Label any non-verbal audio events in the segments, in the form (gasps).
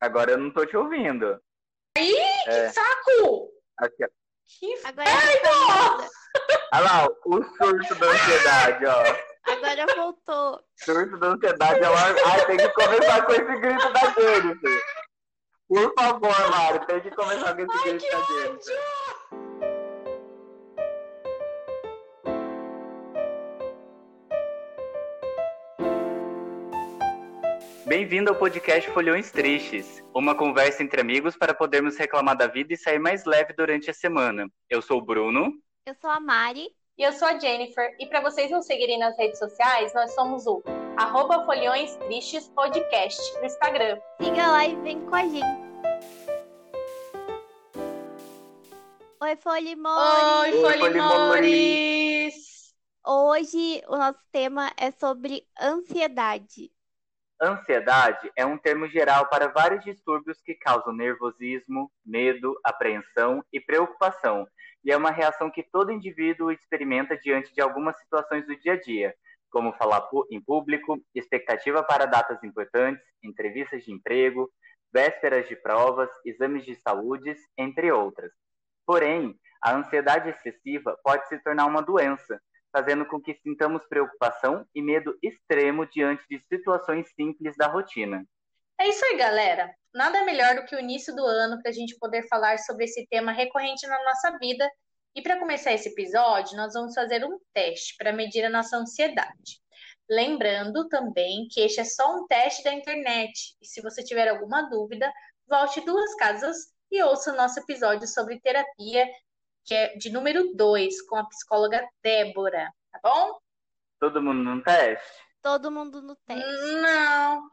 Agora eu não tô te ouvindo. Ih, que É. saco! Aqui, ó. Que Agora. Olha lá, o surto da ansiedade, ó. Agora voltou. Surto da ansiedade é uma... Ai, tem que começar com esse grito da Jennifer. Por favor, Mário, tem que começar com esse Ai, grito que da ódio! Bem-vindo ao podcast Folhões Tristes, uma conversa entre amigos para podermos reclamar da vida e sair mais leve durante a semana. Eu sou o Bruno. Eu sou a Mari. E eu sou a Jennifer, e para vocês nos seguirem nas redes sociais, nós somos o arroba Folhões Tristes Podcast no Instagram. Siga lá e vem com a gente. Oi, Folimores! Oi, Oi, Folimores! Hoje o nosso tema é sobre ansiedade. Ansiedade é um termo geral para vários distúrbios que causam nervosismo, medo, apreensão e preocupação, e é uma reação que todo indivíduo experimenta diante de algumas situações do dia a dia, como falar em público, expectativa para datas importantes, entrevistas de emprego, vésperas de provas, exames de saúde, entre outras. Porém, a ansiedade excessiva pode se tornar uma doença, fazendo com que sintamos preocupação e medo extremo diante de situações simples da rotina. É isso aí, galera. Nada melhor do que o início do ano para a gente poder falar sobre esse tema recorrente na nossa vida. E para começar esse episódio, nós vamos fazer um teste para medir a nossa ansiedade. Lembrando também que este é só um teste da internet. E se você tiver alguma dúvida, volte duas casas e ouça o nosso episódio sobre terapia, que é de número 2, com a psicóloga Débora. Tá bom? Todo mundo num teste? Todo mundo no teste. Não.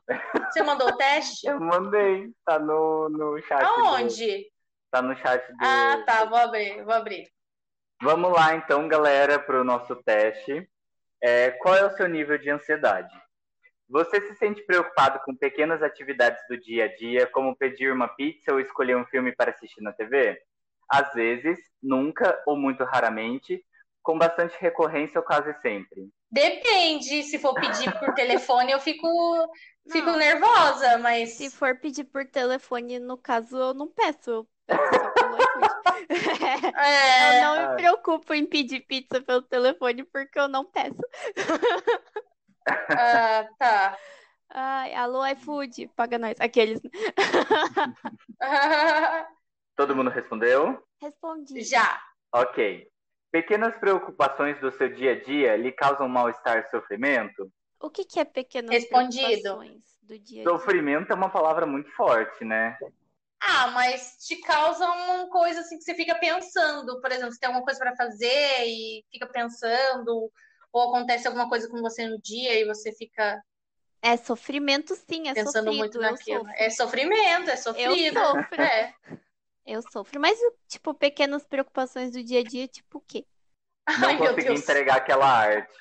Você mandou o teste? (laughs) Eu mandei, tá no, no chat. do- Aonde? tá no chat do. Ah, tá. Vou abrir, vou abrir. Vamos lá então, galera, para o nosso teste. É, qual é o seu nível de ansiedade? Você se sente preocupado com pequenas atividades do dia a dia, como pedir uma pizza ou escolher um filme para assistir na TV? Às vezes, nunca ou muito raramente, com bastante recorrência ou quase sempre. Depende. Se for pedir por (laughs) telefone, eu fico, fico Não. nervosa, mas. Se for pedir por telefone, no caso, eu não peço. Eu peço só pelo (laughs) iFood. É, (laughs) Eu não Ah. me preocupo em pedir pizza pelo telefone porque eu não peço. ah, tá. Ai, alô, iFood, paga nós. Aqueles. Todo mundo respondeu? Respondi. Já. Ok. Pequenas preocupações do seu dia a dia lhe causam mal-estar e sofrimento? O que que é pequenas Respondido. preocupações do dia a dia? Sofrimento é uma palavra muito forte, né? Ah, mas te causa uma coisa assim que você fica pensando. Por exemplo, você tem alguma coisa para fazer e fica pensando, ou acontece alguma coisa com você no dia e você fica É sofrimento, sim, é pensando sofrido. muito eu naquilo. sofro. É sofrimento, é sofrido. sofro. É. Eu sofro. Mas, tipo, pequenas preocupações do dia a dia, tipo o quê? (laughs) Não Ai, consegui entregar aquela arte.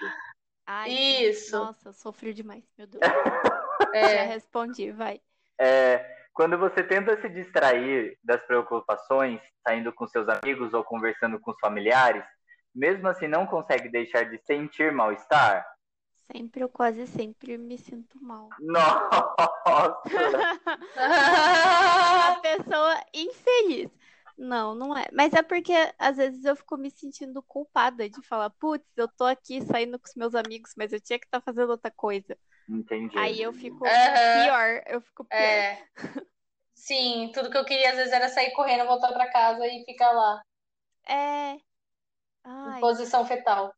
Ai, Isso. Nossa, eu sofri demais, meu Deus. (laughs) Já É. respondi, vai. É, quando você tenta se distrair das preocupações, saindo com seus amigos ou conversando com os familiares, mesmo assim não consegue deixar de sentir mal-estar? Sempre ou quase sempre me sinto mal. (laughs) Nossa! (laughs) Uma pessoa infeliz. Não, não é. Mas é porque às vezes eu fico me sentindo culpada de falar, putz, eu tô aqui saindo com os meus amigos, mas eu tinha que estar fazendo outra coisa. Entendi. Aí eu fico pior, eu fico pior. É. Sim, tudo que eu queria às vezes era sair correndo, voltar pra casa e ficar lá, É. em Ai, posição fetal.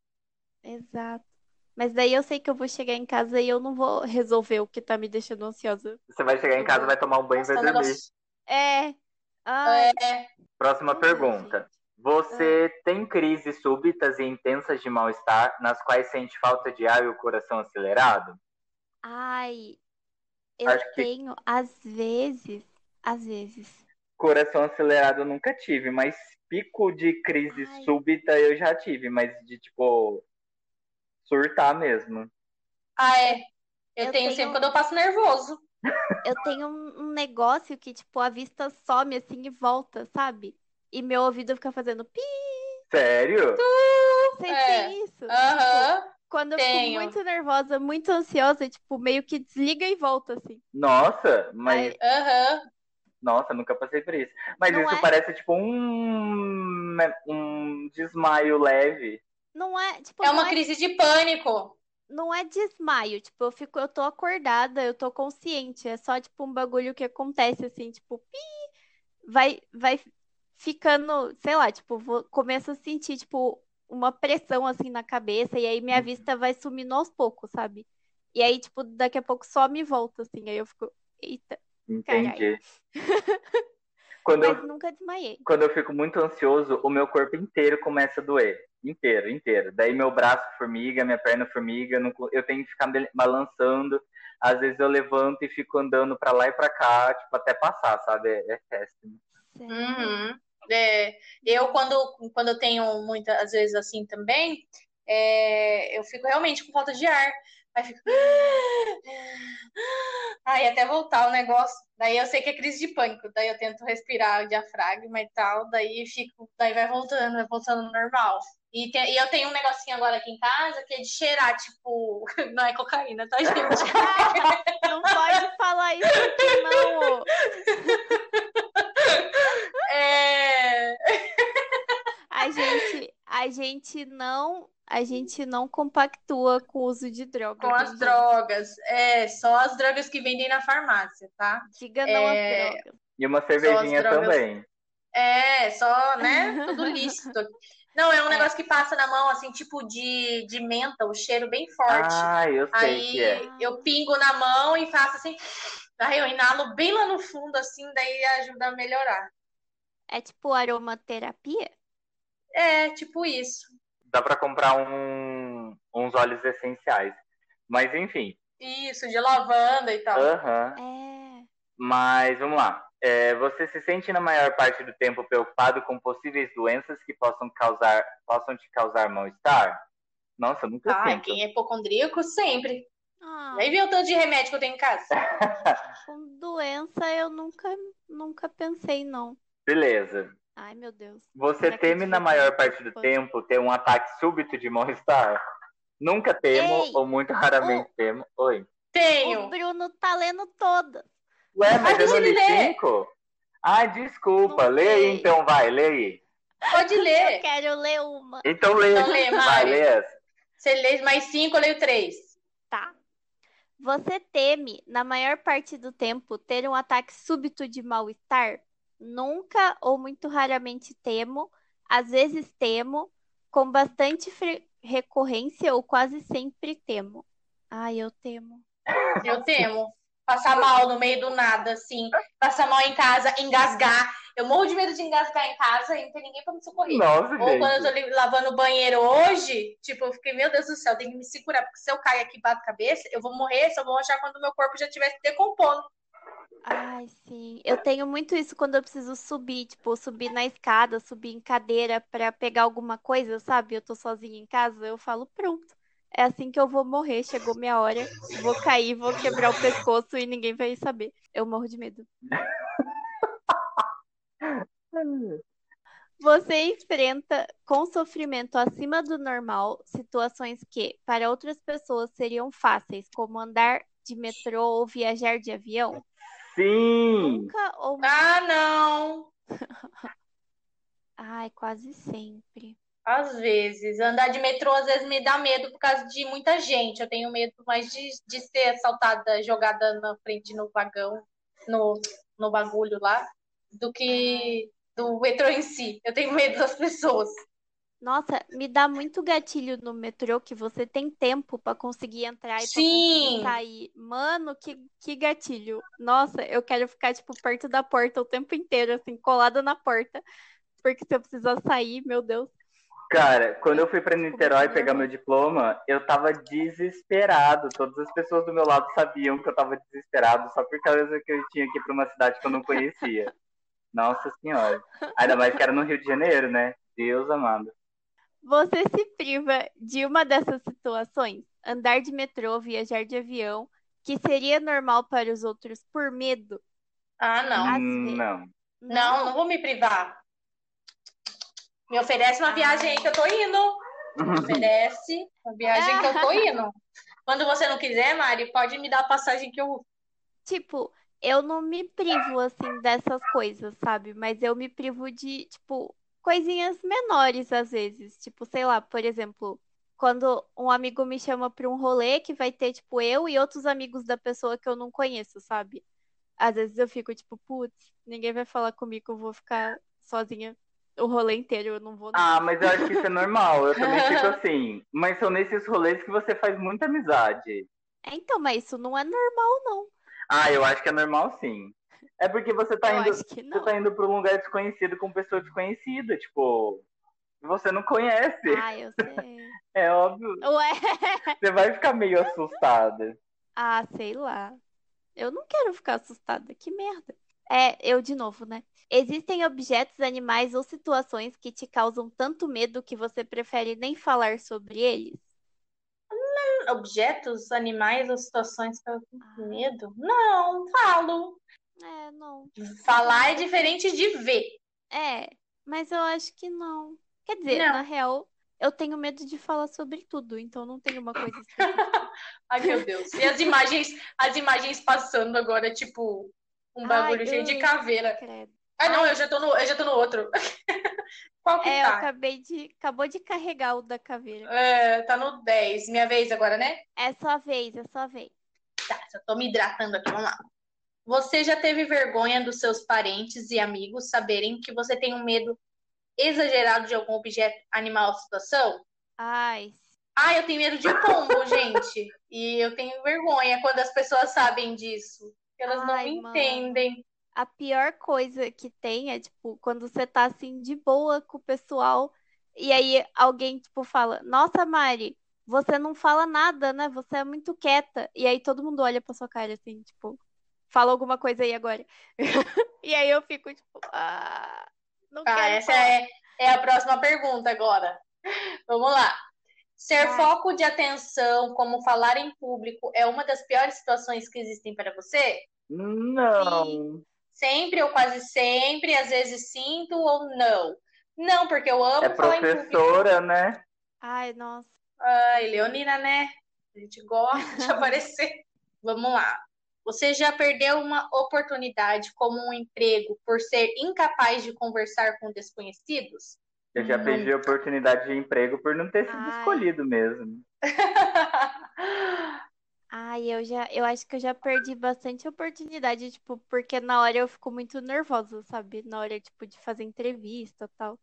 exato. Mas daí eu sei que eu vou chegar em casa e eu não vou resolver o que tá me deixando ansiosa. Você vai chegar em casa, vai tomar um banho e vai dormir. É. Ai, É, Próxima ai, pergunta. gente. Você tem crises súbitas e intensas de mal-estar, nas quais sente falta de ar e o coração acelerado? Ai, eu Acho que- tenho, às vezes, às vezes. Coração acelerado eu nunca tive, mas pico de crise Ai. súbita eu já tive, mas de tipo surtar mesmo. ah, é. Eu Eu tenho tenho- sempre quando eu passo nervoso. (laughs) Eu tenho um, negócio que, tipo, a vista some assim e volta, sabe? E meu ouvido fica fazendo pi. Sério? Vocês É. têm isso? Aham. Quando eu fico muito nervosa, muito ansiosa, tipo, meio que desliga e volta, assim. Nossa, mas Aham. Nossa, nunca passei por isso. Mas Não isso é? parece tipo um, um desmaio leve. Não é, tipo, É não uma crise de pânico. não é desmaio, tipo, eu fico, eu tô acordada, eu tô consciente, é só tipo um bagulho que acontece assim, tipo, pi, vai vai ficando, sei lá, tipo, vou, começo a sentir tipo uma pressão assim na cabeça e aí minha vista vai sumindo aos poucos, sabe? E aí, tipo, daqui a pouco só me volta assim, aí eu fico, eita, Entendi. (laughs) Quando eu, mas nunca desmaiei. quando eu fico muito ansioso, o meu corpo inteiro começa a doer. Inteiro, inteiro. Daí meu braço formiga, minha perna formiga, não eu tenho que ficar balançando. Às vezes eu levanto e fico andando pra lá e pra cá, tipo, até passar, sabe? É, é péssimo. Uhum. É, eu, quando, quando eu tenho muitas vezes assim também, é, eu fico realmente com falta de ar. Aí fico. (gasps) Aí até voltar o negócio. Daí eu sei que é crise de pânico. Daí eu tento respirar o diafragma e tal. Daí fico. Daí vai voltando, vai voltando normal. E, tem- e eu tenho um negocinho agora aqui em casa que é de cheirar, tipo. (laughs) Não é cocaína, tá, gente? (laughs) Não pode falar isso aqui, não. É. A gente, a gente não, a gente não compactua com o uso de droga, Com as gente? drogas. É, só as drogas que vendem na farmácia, tá? Diga não às É, drogas. E uma cervejinha drogas. também. É, só, né? (laughs) Tudo lícito. Não, é um É. negócio que passa na mão, assim, tipo de, de menta, o cheiro bem forte. Ah, eu sei Aí que é. eu pingo na mão e faço assim. Aí eu inalo bem lá no fundo, assim, daí ajuda a melhorar. É tipo aromaterapia? É, tipo isso. Dá pra comprar um, uns óleos essenciais. Mas enfim. Isso, de lavanda e tal. Aham. É. Mas vamos lá. É, você se sente na maior parte do tempo preocupado com possíveis doenças que possam causar, possam te causar mal-estar? Nossa, nunca Ai, sinto. quem é hipocondríaco, sempre. Ah, Nem viu o tanto de remédio que eu tenho em casa. (laughs) com doença eu nunca, nunca pensei, não. Beleza. Ai, meu Deus. Você Será eu teme na maior parte do preocupado? tempo ter um ataque súbito de mal-estar? Nunca temo Ei! ou muito raramente temo. Oi. O Tenho. Bruno tá lendo todas. Ué, mas eu não li ler. cinco? Ah, desculpa. Não Lê aí então, vai, lê aí. Pode ler. Quero ler uma. Então lê. Então lê, Vai, Mari. lê essa. Você lê mais cinco, eu leio três. Tá. Você teme, na maior parte do tempo, ter um ataque súbito de mal-estar? Nunca ou muito raramente temo, às vezes temo, com bastante recorrência ou quase sempre temo. Ai, eu temo. Eu temo. Passar mal no meio do nada, assim. Passar mal em casa, engasgar. Eu morro de medo de engasgar em casa e não tem ninguém pra me socorrer. Nossa, Ou quando eu gente. tô lavando o banheiro hoje, tipo, eu fiquei, meu Deus do céu, tem que me segurar, porque se eu cair aqui e bato a cabeça, eu vou morrer, só vou achar quando o meu corpo já estiver se decompondo. Ai, sim. Eu tenho muito isso quando eu preciso subir, tipo, subir na escada, subir em cadeira pra pegar alguma coisa, sabe? Eu tô sozinha em casa, eu falo, pronto. É assim que eu vou morrer, chegou minha hora, vou cair, vou quebrar o pescoço e ninguém vai saber. Eu morro de medo. (laughs) Você enfrenta com sofrimento acima do normal situações que, para outras pessoas, seriam fáceis, como andar de metrô ou viajar de avião? Sim. Nunca ou Ah, não. (laughs) Ai, quase sempre. Às vezes. Andar de metrô às vezes me dá medo por causa de muita gente. Eu tenho medo mais de, de ser assaltada, jogada na frente no vagão, no, no bagulho lá, do que do metrô em si. Eu tenho medo das pessoas. Nossa, me dá muito gatilho no metrô que você tem tempo pra conseguir entrar e Sim. sair. Mano, que, que gatilho. Nossa, eu quero ficar, tipo, perto da porta o tempo inteiro, assim, colada na porta. Porque se eu precisar sair, meu Deus. Cara, quando eu fui pra Niterói muito pegar meu nervosa. diploma, eu tava desesperado. Todas as pessoas do meu lado sabiam que eu tava desesperado só por causa que eu tinha que ir pra uma cidade que eu não conhecia. (laughs) Nossa senhora. Ainda mais que era no Rio de Janeiro, né? Deus amado. Você se priva de uma dessas situações, andar de metrô, viajar de avião, que seria normal para os outros por medo? Ah, não. Hum. Não. Não, não vou me privar. Me oferece uma viagem aí que eu tô indo. Me (laughs) oferece uma viagem que eu tô (laughs) indo. Quando você não quiser, Mari, pode me dar a passagem que eu. Tipo, eu não me privo, assim, dessas coisas, sabe? Mas eu me privo de, tipo, coisinhas menores às vezes. Tipo, sei lá, por exemplo, quando um amigo me chama pra um rolê que vai ter, tipo, eu e outros amigos da pessoa que eu não conheço, sabe? Às vezes eu fico, tipo, putz, ninguém vai falar comigo, eu vou ficar sozinha o rolê inteiro, eu não vou. Ah, mas eu acho que isso é normal. Eu também fico (laughs) assim. Mas são nesses rolês que você faz muita amizade. É, então, mas isso não é normal, não. Ah, eu acho que é normal sim. É porque você tá Eu indo. Você tá indo pra um lugar desconhecido com pessoa desconhecida, tipo. Você não conhece. Ah, eu sei. (laughs) É óbvio. Ué. Você vai ficar meio assustada. Ah, sei lá. Eu não quero ficar assustada, que merda. É, eu de novo, né? Existem objetos, animais ou situações que te causam tanto medo que você prefere nem falar sobre eles? Objetos, animais ou situações que eu tenho medo? Não, falo. É, não. Falar é diferente de ver. É, mas eu acho que não. Quer dizer, Não. na real, eu tenho medo de falar sobre tudo, então não tem uma coisa. (laughs) Ai, meu Deus. E as imagens, as imagens passando agora, tipo, um bagulho Ai, cheio de caveira. Credo. Ah, não, eu já tô no, eu já tô no outro. (laughs) Qual que É, eu tá? acabei de. Acabou de carregar o da caveira. É, tá no 10. Minha vez agora, né? É sua vez, é sua vez. Tá, só tô me hidratando aqui, vamos lá. Você já teve vergonha dos seus parentes e amigos saberem que você tem um medo exagerado de algum objeto, animal ou situação? Ai, Ah, eu tenho medo de pombo, (laughs) gente. E eu tenho vergonha quando as pessoas sabem disso. Elas não Ai, me mano. entendem. a pior coisa que tem é, tipo, quando você tá assim de boa com o pessoal e aí alguém, tipo, fala: Nossa, Mari, você não fala nada, né? Você é muito quieta. E aí todo mundo olha pra sua cara assim, tipo, fala alguma coisa aí agora. (laughs) E aí eu fico, tipo, ah, não Ah, quero essa falar. é, é a próxima pergunta agora. (laughs) Vamos lá. Ser Vai. foco de atenção, como falar em público, é uma das piores situações que existem para você? Não. Sempre ou quase sempre, às vezes sinto ou não? Não, porque eu amo É falar em público. professora, né? Ai, nossa. Ai, Leonina, né? A gente gosta de (laughs) aparecer. Vamos lá. Você já perdeu uma oportunidade como um emprego por ser incapaz de conversar com desconhecidos? Eu já perdi a oportunidade de emprego por não ter sido Ai. escolhido mesmo. (laughs) Ai, eu já, eu acho que eu já perdi bastante oportunidade, tipo, porque na hora eu fico muito nervosa, sabe? Na hora, tipo, de fazer entrevista e tal.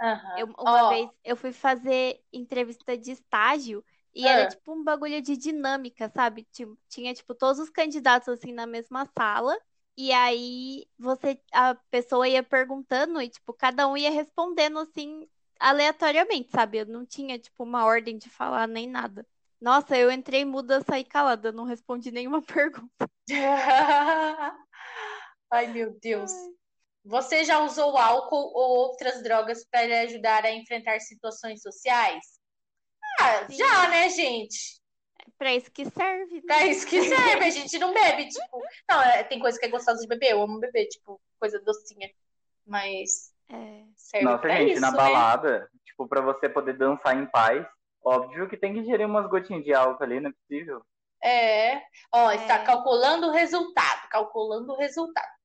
Aham. Eu- uma Ó, vez eu fui fazer entrevista de estágio e Ah. era tipo um bagulho de dinâmica, sabe? Ti- Tinha, tipo, todos os candidatos assim na mesma sala. E aí você, a pessoa ia perguntando e, tipo, cada um ia respondendo assim, aleatoriamente, sabe? Eu não tinha, tipo, uma ordem de falar nem nada. Nossa, eu entrei muda, saí calada, não respondi nenhuma (laughs) pergunta. (laughs) Ai, meu Deus. Você já usou álcool ou outras drogas para lhe ajudar a enfrentar situações sociais? Ah, Sim. já, né, gente? Pra isso que serve, né? Pra isso que serve, a gente não bebe, tipo. Não, é, tem coisa que é gostosa de beber, eu amo beber, tipo, coisa docinha. Mas É. serve Nossa, pra gente, isso, na né? balada, tipo, pra você poder dançar em paz, óbvio que tem que gerir umas gotinhas de álcool ali, não é possível. É. Ó, É. está calculando o resultado, calculando o resultado.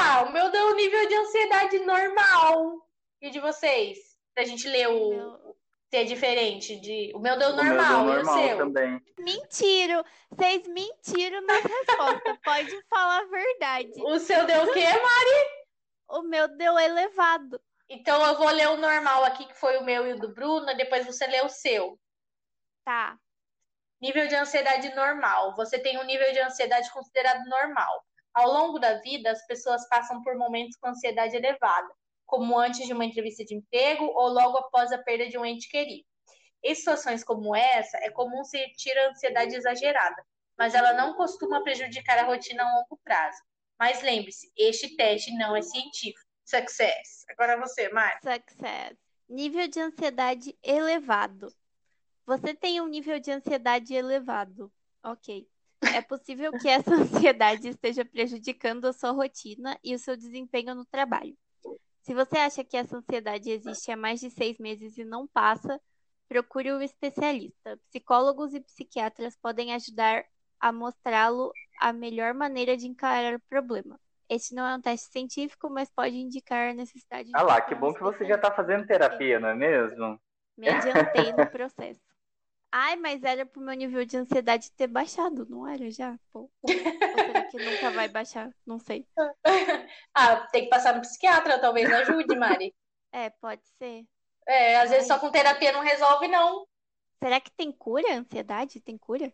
Ah, o meu deu um nível de ansiedade normal. E de vocês? Pra gente ler o. Meu- Se é diferente de. O meu deu O meu normal, deu e o normal seu? também. Mentiram! Vocês mentiram nas respostas. (laughs) Pode falar a verdade. O seu deu o quê, Mari? O meu deu elevado. Então eu vou ler o normal aqui, que foi o meu e o do Bruno, e depois você lê o seu. Tá. Nível de ansiedade normal. Você tem um nível de ansiedade considerado normal. Ao longo da vida, as pessoas passam por momentos com ansiedade elevada, como antes de uma entrevista de emprego ou logo após a perda de um ente querido. Em situações como essa, é comum sentir a ansiedade exagerada, mas ela não costuma prejudicar a rotina a longo prazo. Mas lembre-se, este teste não é científico. Success. Agora você, Mari. Success. Nível de ansiedade elevado. Você tem um nível de ansiedade elevado. Ok. É possível que essa (laughs) ansiedade esteja prejudicando a sua rotina e o seu desempenho no trabalho. Se você acha que essa ansiedade existe há mais de seis meses e não passa, procure um especialista. Psicólogos e psiquiatras podem ajudar a mostrá-lo a melhor maneira de encarar o problema. Este não é um teste científico, mas pode indicar a necessidade de. Ah lá, que bom que você já está fazendo terapia, não é mesmo? Me adiantei no processo. Ai, mas era pro meu nível de ansiedade ter baixado, não era já? Pô. Ou será que nunca vai baixar? Não sei. (laughs) ah, tem que passar no psiquiatra, talvez ajude, Mari. É, pode ser. É, às vezes só com terapia não resolve, não. Será que tem cura a ansiedade? Tem cura?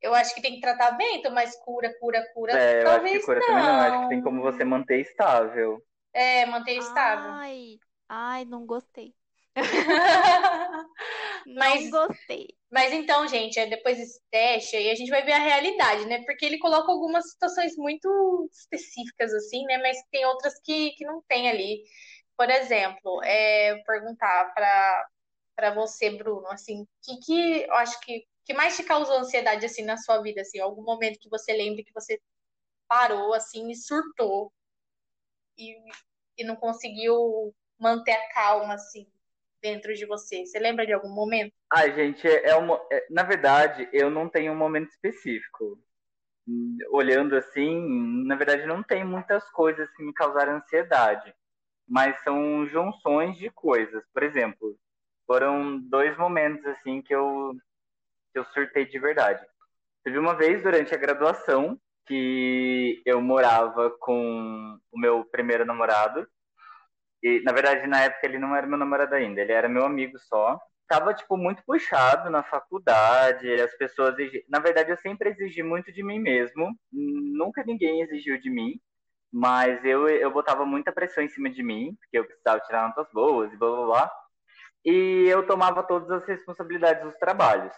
Eu acho que tem tratamento, mas cura, cura, cura. É, eu talvez acho que cura não. também não. Acho que tem como você manter estável. É, manter estável. Ai, ai, não gostei. (laughs) Mas- Não gostei. Mas então, gente, é depois desse teste aí a gente vai ver a realidade, né? Porque ele coloca algumas situações muito específicas, assim, né? Mas tem outras que, que não tem ali. Por exemplo, é, perguntar para para você, Bruno, assim, o que, que eu acho que, que mais te causou ansiedade, assim, na sua vida, assim? Algum momento que você lembre que você parou, assim, e surtou e, e não conseguiu manter a calma, assim, dentro de você. Você lembra de algum momento? Ai, gente, é uma, é- na verdade, eu não tenho um momento específico. Olhando assim, na verdade, não tem muitas coisas que me causaram ansiedade, mas são junções de coisas. Por exemplo, foram dois momentos assim que eu, que eu surtei de verdade. Teve uma vez durante a graduação que eu morava com o meu primeiro namorado. E, na verdade, na época ele não era meu namorado ainda, ele era meu amigo só tava, tipo, muito puxado na faculdade, as pessoas exi... Na verdade, eu sempre exigi muito de mim mesmo, nunca ninguém exigiu de mim, mas eu, eu botava muita pressão em cima de mim, porque eu precisava tirar notas boas e blá blá blá, e eu tomava todas as responsabilidades dos trabalhos,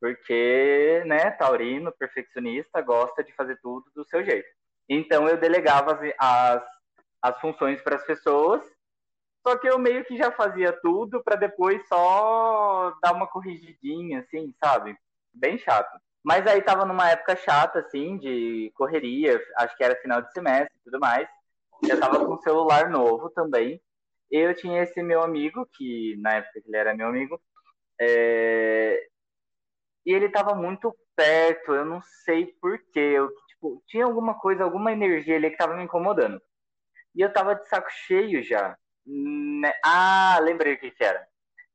porque, né, taurino, perfeccionista, gosta de fazer tudo do seu jeito. Então, eu delegava as, as, as funções para as pessoas, só que eu meio que já fazia tudo para depois só dar uma corrigidinha, assim, sabe? Bem chato. Mas aí tava numa época chata, assim, de correria, acho que era final de semestre e tudo mais. Eu tava com um celular novo também. Eu tinha esse meu amigo, que na época ele era meu amigo, é... e ele tava muito perto, eu não sei porquê. Eu, tipo, tinha alguma coisa, alguma energia ali que tava me incomodando. E eu tava de saco cheio já. Né? Ah, lembrei o que, era.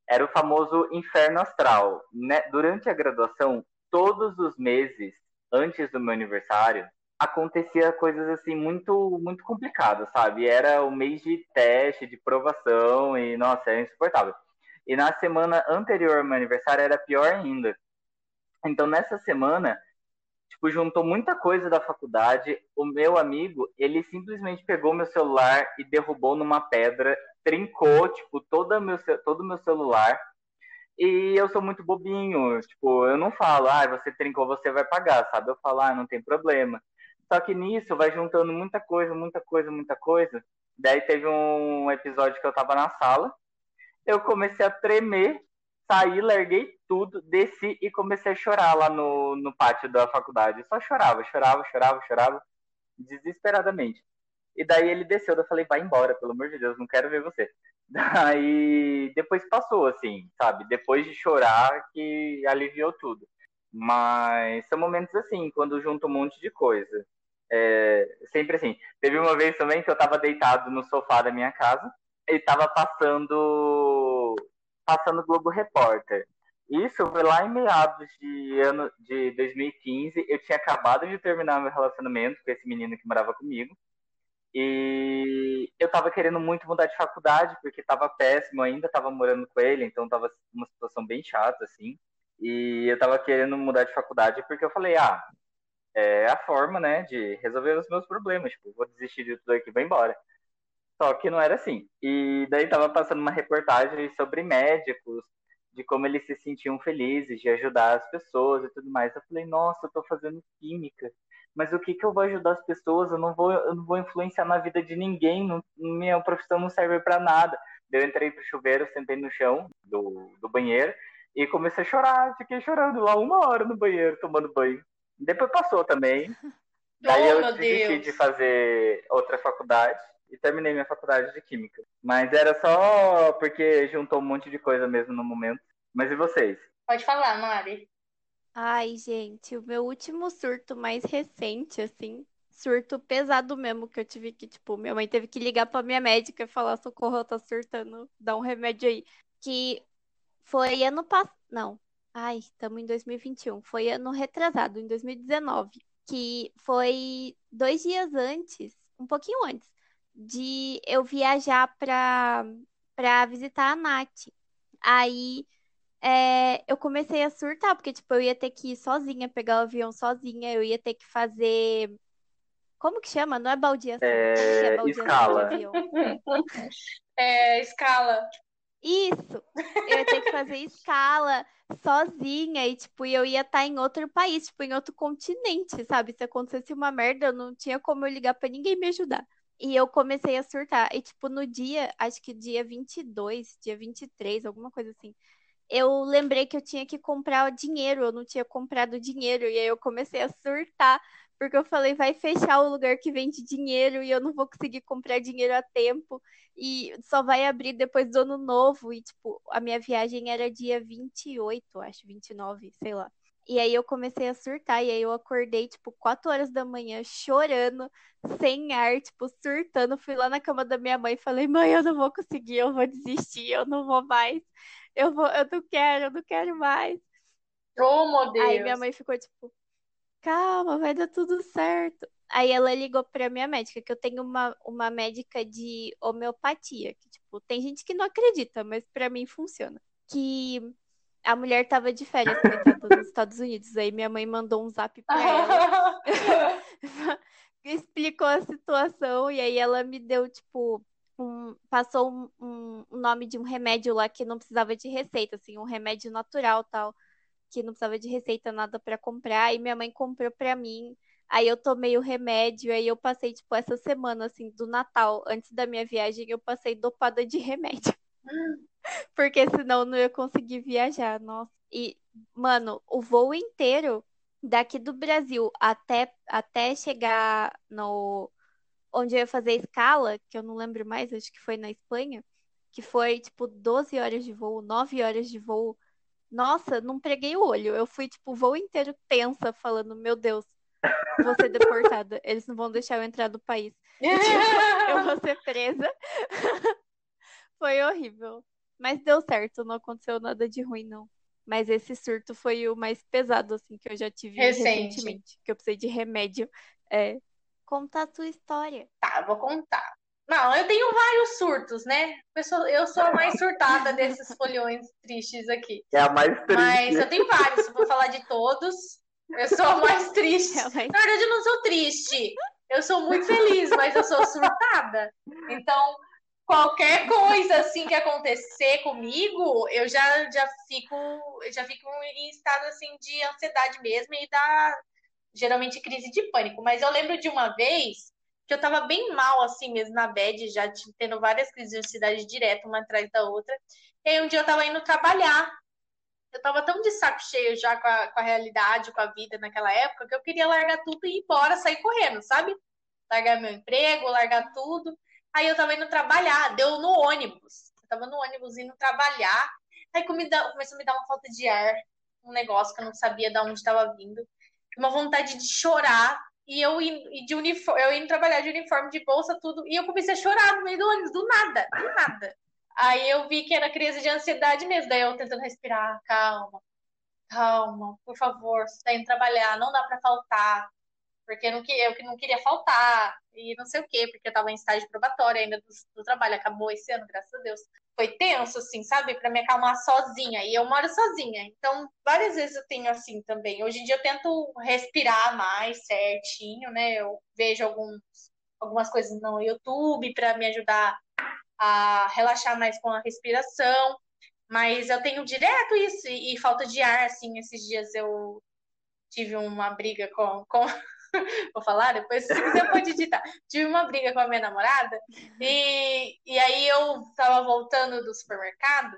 Era o famoso inferno astral. Né? Durante a graduação, todos os meses antes do meu aniversário, acontecia coisas assim muito muito complicadas, sabe? Era o mês de teste, de provação e nossa, era insuportável. E na semana anterior ao meu aniversário era pior ainda. Então nessa semana, tipo, juntou muita coisa da faculdade. O meu amigo, ele simplesmente pegou meu celular e derrubou numa pedra, trincou, tipo, todo meu todo meu celular. E eu sou muito bobinho, tipo, eu não falo, ah, você trincou, você vai pagar, sabe? Eu falo, ah, não tem problema. Só que nisso vai juntando muita coisa, muita coisa, muita coisa. Daí teve um episódio que eu tava na sala, eu comecei a tremer, saí, larguei tudo, desci e comecei a chorar lá no, no pátio da faculdade. Só chorava, chorava, chorava, chorava, desesperadamente. E daí ele desceu, eu falei, vai embora, pelo amor de Deus, não quero ver você. (laughs) Daí depois passou, assim, sabe? Depois de chorar, que aliviou tudo. Mas são momentos assim, quando junta um monte de coisa. É, sempre assim. Teve uma vez também que eu tava deitado no sofá da minha casa e tava passando passando Globo Repórter. Isso foi lá em meados de ano de 2015. Eu tinha acabado de terminar meu relacionamento com esse menino que morava comigo. E eu tava querendo muito mudar de faculdade, porque tava péssimo, ainda tava morando com ele, então tava uma situação bem chata, assim. E eu tava querendo mudar de faculdade porque eu falei, ah, é a forma, né, de resolver os meus problemas. Tipo, vou desistir de tudo aqui e vou embora. Só que não era assim. E daí tava passando uma reportagem sobre médicos, de como eles se sentiam felizes de ajudar as pessoas e tudo mais. Eu falei, nossa, eu tô fazendo química. Mas o que que eu vou ajudar as pessoas? Eu não vou, eu não vou influenciar na vida de ninguém. Não, minha profissão não serve para nada. Daí eu entrei pro chuveiro, sentei no chão do, do banheiro e comecei a chorar. Fiquei chorando lá uma hora no banheiro, tomando banho. Depois passou também. (laughs) Daí Oh, eu desisti Deus. de fazer outra faculdade e terminei minha faculdade de Química. Mas era só porque juntou um monte de coisa mesmo no momento. Mas e vocês? Pode falar, Mari. Ai, gente, o meu último surto mais recente, assim, surto pesado mesmo, que eu tive que, tipo, minha mãe teve que ligar pra minha médica e falar, socorro, eu tô surtando, dá um remédio aí. Que foi ano passado, não, ai, estamos em 2021, foi ano retrasado, em 2019, que foi dois dias antes, um pouquinho antes, de eu viajar pra, pra visitar a Nath. Aí é, eu comecei a surtar, porque, tipo, eu ia ter que ir sozinha, pegar o avião sozinha, eu ia ter que fazer. Como que chama? Não é baldeação. É, é baldeação de escala. (laughs) É, escala. Isso! Eu ia ter que fazer escala sozinha e, tipo, eu ia estar em outro país, tipo, em outro continente, sabe? Se acontecesse uma merda, eu não tinha como eu ligar pra ninguém me ajudar. E eu comecei a surtar. E, tipo, no dia, acho que dia 22, dia 23, alguma coisa assim, eu lembrei que eu tinha que comprar dinheiro, eu não tinha comprado dinheiro, e aí eu comecei a surtar, porque eu falei, vai fechar o lugar que vende dinheiro e eu não vou conseguir comprar dinheiro a tempo, e só vai abrir depois do ano novo, e tipo, a minha viagem era dia 28, acho, 29, sei lá. E aí eu comecei a surtar, e aí eu acordei, tipo, 4 horas da manhã, chorando, sem ar, tipo, surtando. Fui lá na cama da minha mãe e falei, mãe, eu não vou conseguir, eu vou desistir, eu não vou mais. Eu vou, eu não quero, eu não quero mais. Oh, meu Deus. Aí minha mãe ficou tipo, calma, vai dar tudo certo. Aí ela ligou pra minha médica, que eu tenho uma, uma médica de homeopatia, que, tipo, tem gente que não acredita, mas pra mim funciona. Que a mulher tava de férias, coitada, nos Estados Unidos. Aí minha mãe mandou um zap pra ela, (laughs) explicou a situação, e aí ela me deu, tipo, um, passou um, um, um nome de um remédio lá que não precisava de receita, assim, um remédio natural tal, que não precisava de receita nada para comprar, e minha mãe comprou para mim. Aí eu tomei o remédio, aí eu passei, tipo, essa semana, assim, do Natal, antes da minha viagem, eu passei dopada de remédio. Porque senão não ia conseguir viajar, nossa. E, mano, o voo inteiro daqui do Brasil até, até chegar no, onde eu ia fazer escala, que eu não lembro mais, acho que foi na Espanha, que foi tipo 12 horas de voo, 9 horas de voo. Nossa, não preguei o olho. Eu fui tipo o voo inteiro tensa, falando: Meu Deus, vou ser deportada. Eles não vão deixar eu entrar no país. (laughs) (laughs) eu vou ser presa. (laughs) foi horrível. Mas deu certo, não aconteceu nada de ruim, não. Mas esse surto foi o mais pesado, assim, que eu já tive Recente. recentemente. Que eu precisei de remédio. É, contar a sua história. Tá, vou contar. Não, eu tenho vários surtos, né? Eu sou, eu sou a mais surtada (laughs) desses folhões tristes aqui. É a mais triste. Mas eu tenho vários, vou falar de todos. Eu sou a mais triste. (laughs) É a mais- Na verdade, eu não sou triste. Eu sou muito feliz, mas eu sou surtada. Então, qualquer coisa assim que acontecer comigo, eu já, já fico já fico em estado assim de ansiedade mesmo e dá geralmente crise de pânico. Mas eu lembro de uma vez que eu tava bem mal assim mesmo na bed, já tendo várias crises de ansiedade direto, uma atrás da outra. E aí um dia eu tava indo trabalhar. Eu tava tão de saco cheio já com a, com a realidade, com a vida naquela época, que eu queria largar tudo e ir embora, sair correndo, sabe? Largar meu emprego, largar tudo. Aí eu tava indo trabalhar, deu no ônibus. Eu tava no ônibus indo trabalhar. Aí começou a me dar uma falta de ar, um negócio que eu não sabia de onde estava vindo. Uma vontade de chorar. E eu indo, de uniforme, eu indo trabalhar de uniforme, de bolsa, tudo. E eu comecei a chorar no meio do ônibus, do nada, do nada. Aí eu vi que era crise de ansiedade mesmo. Daí eu tentando respirar, calma, calma, por favor, você tá indo trabalhar, não dá pra faltar. Porque eu não, eu que não queria faltar, e não sei o quê, porque eu tava em estágio probatório ainda do, do trabalho, acabou esse ano, graças a Deus. Foi tenso, assim, sabe? Pra me acalmar sozinha, e eu moro sozinha, então várias vezes eu tenho assim também. Hoje em dia eu tento respirar mais certinho, né? Eu vejo alguns, algumas coisas no YouTube pra me ajudar a relaxar mais com a respiração, mas eu tenho direto isso, e, e falta de ar, assim, esses dias eu tive uma briga com, com vou falar depois, você pode editar. Tive uma briga com a minha namorada e, e aí eu tava voltando do supermercado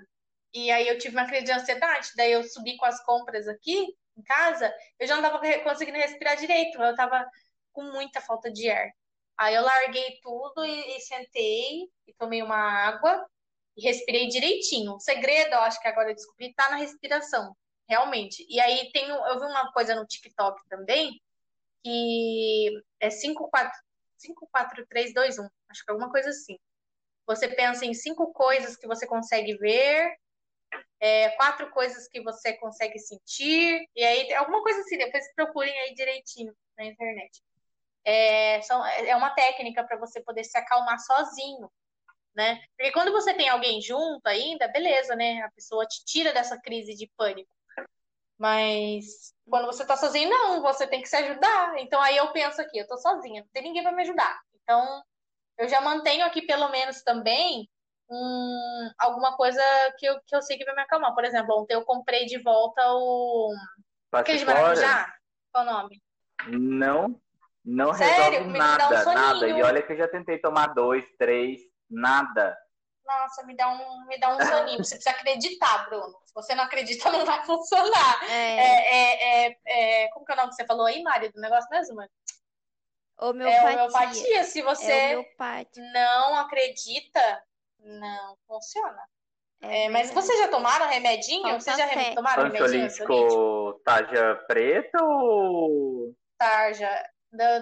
e aí eu tive uma crise de ansiedade, daí eu subi com as compras aqui em casa, eu já não tava conseguindo respirar direito, eu tava com muita falta de ar. Aí eu larguei tudo e, e sentei e tomei uma água e respirei direitinho. O segredo, eu acho que agora eu descobri, tá na respiração. realmente. E aí tem, eu vi uma coisa no TikTok também, que é 54321, acho que é alguma coisa assim. Você pensa em cinco coisas que você consegue ver, é, quatro coisas que você consegue sentir, e aí alguma coisa assim, depois procurem aí direitinho na internet. É, são, é uma técnica para você poder se acalmar sozinho, né? Porque quando você tem alguém junto ainda, beleza, né? A pessoa te tira dessa crise de pânico. Mas quando você tá sozinho, não, você tem que se ajudar. Então aí eu penso aqui, eu tô sozinha, não tem ninguém para me ajudar. Então eu já mantenho aqui pelo menos também um, alguma coisa que eu, que eu sei que vai me acalmar. Por exemplo, ontem eu comprei de volta o. Aquele de maracujá? Qual o nome? Não, não Sério? resolve nada, um nada. E olha que eu já tentei tomar dois, três, nada. Nossa, me dá um, me dá um soninho. Você precisa acreditar, Bruno. Se você não acredita, (laughs) não vai funcionar. É. É, é, é, é como que é o nome que você falou aí, Mário, do negócio mesmo? Homeopatia. É homeopatia. Se você é não acredita, não funciona. É, é mas vocês já tomaram remedinho? Vocês já fé. tomaram remedinho ansiolítico tarja preta ou... Tarja.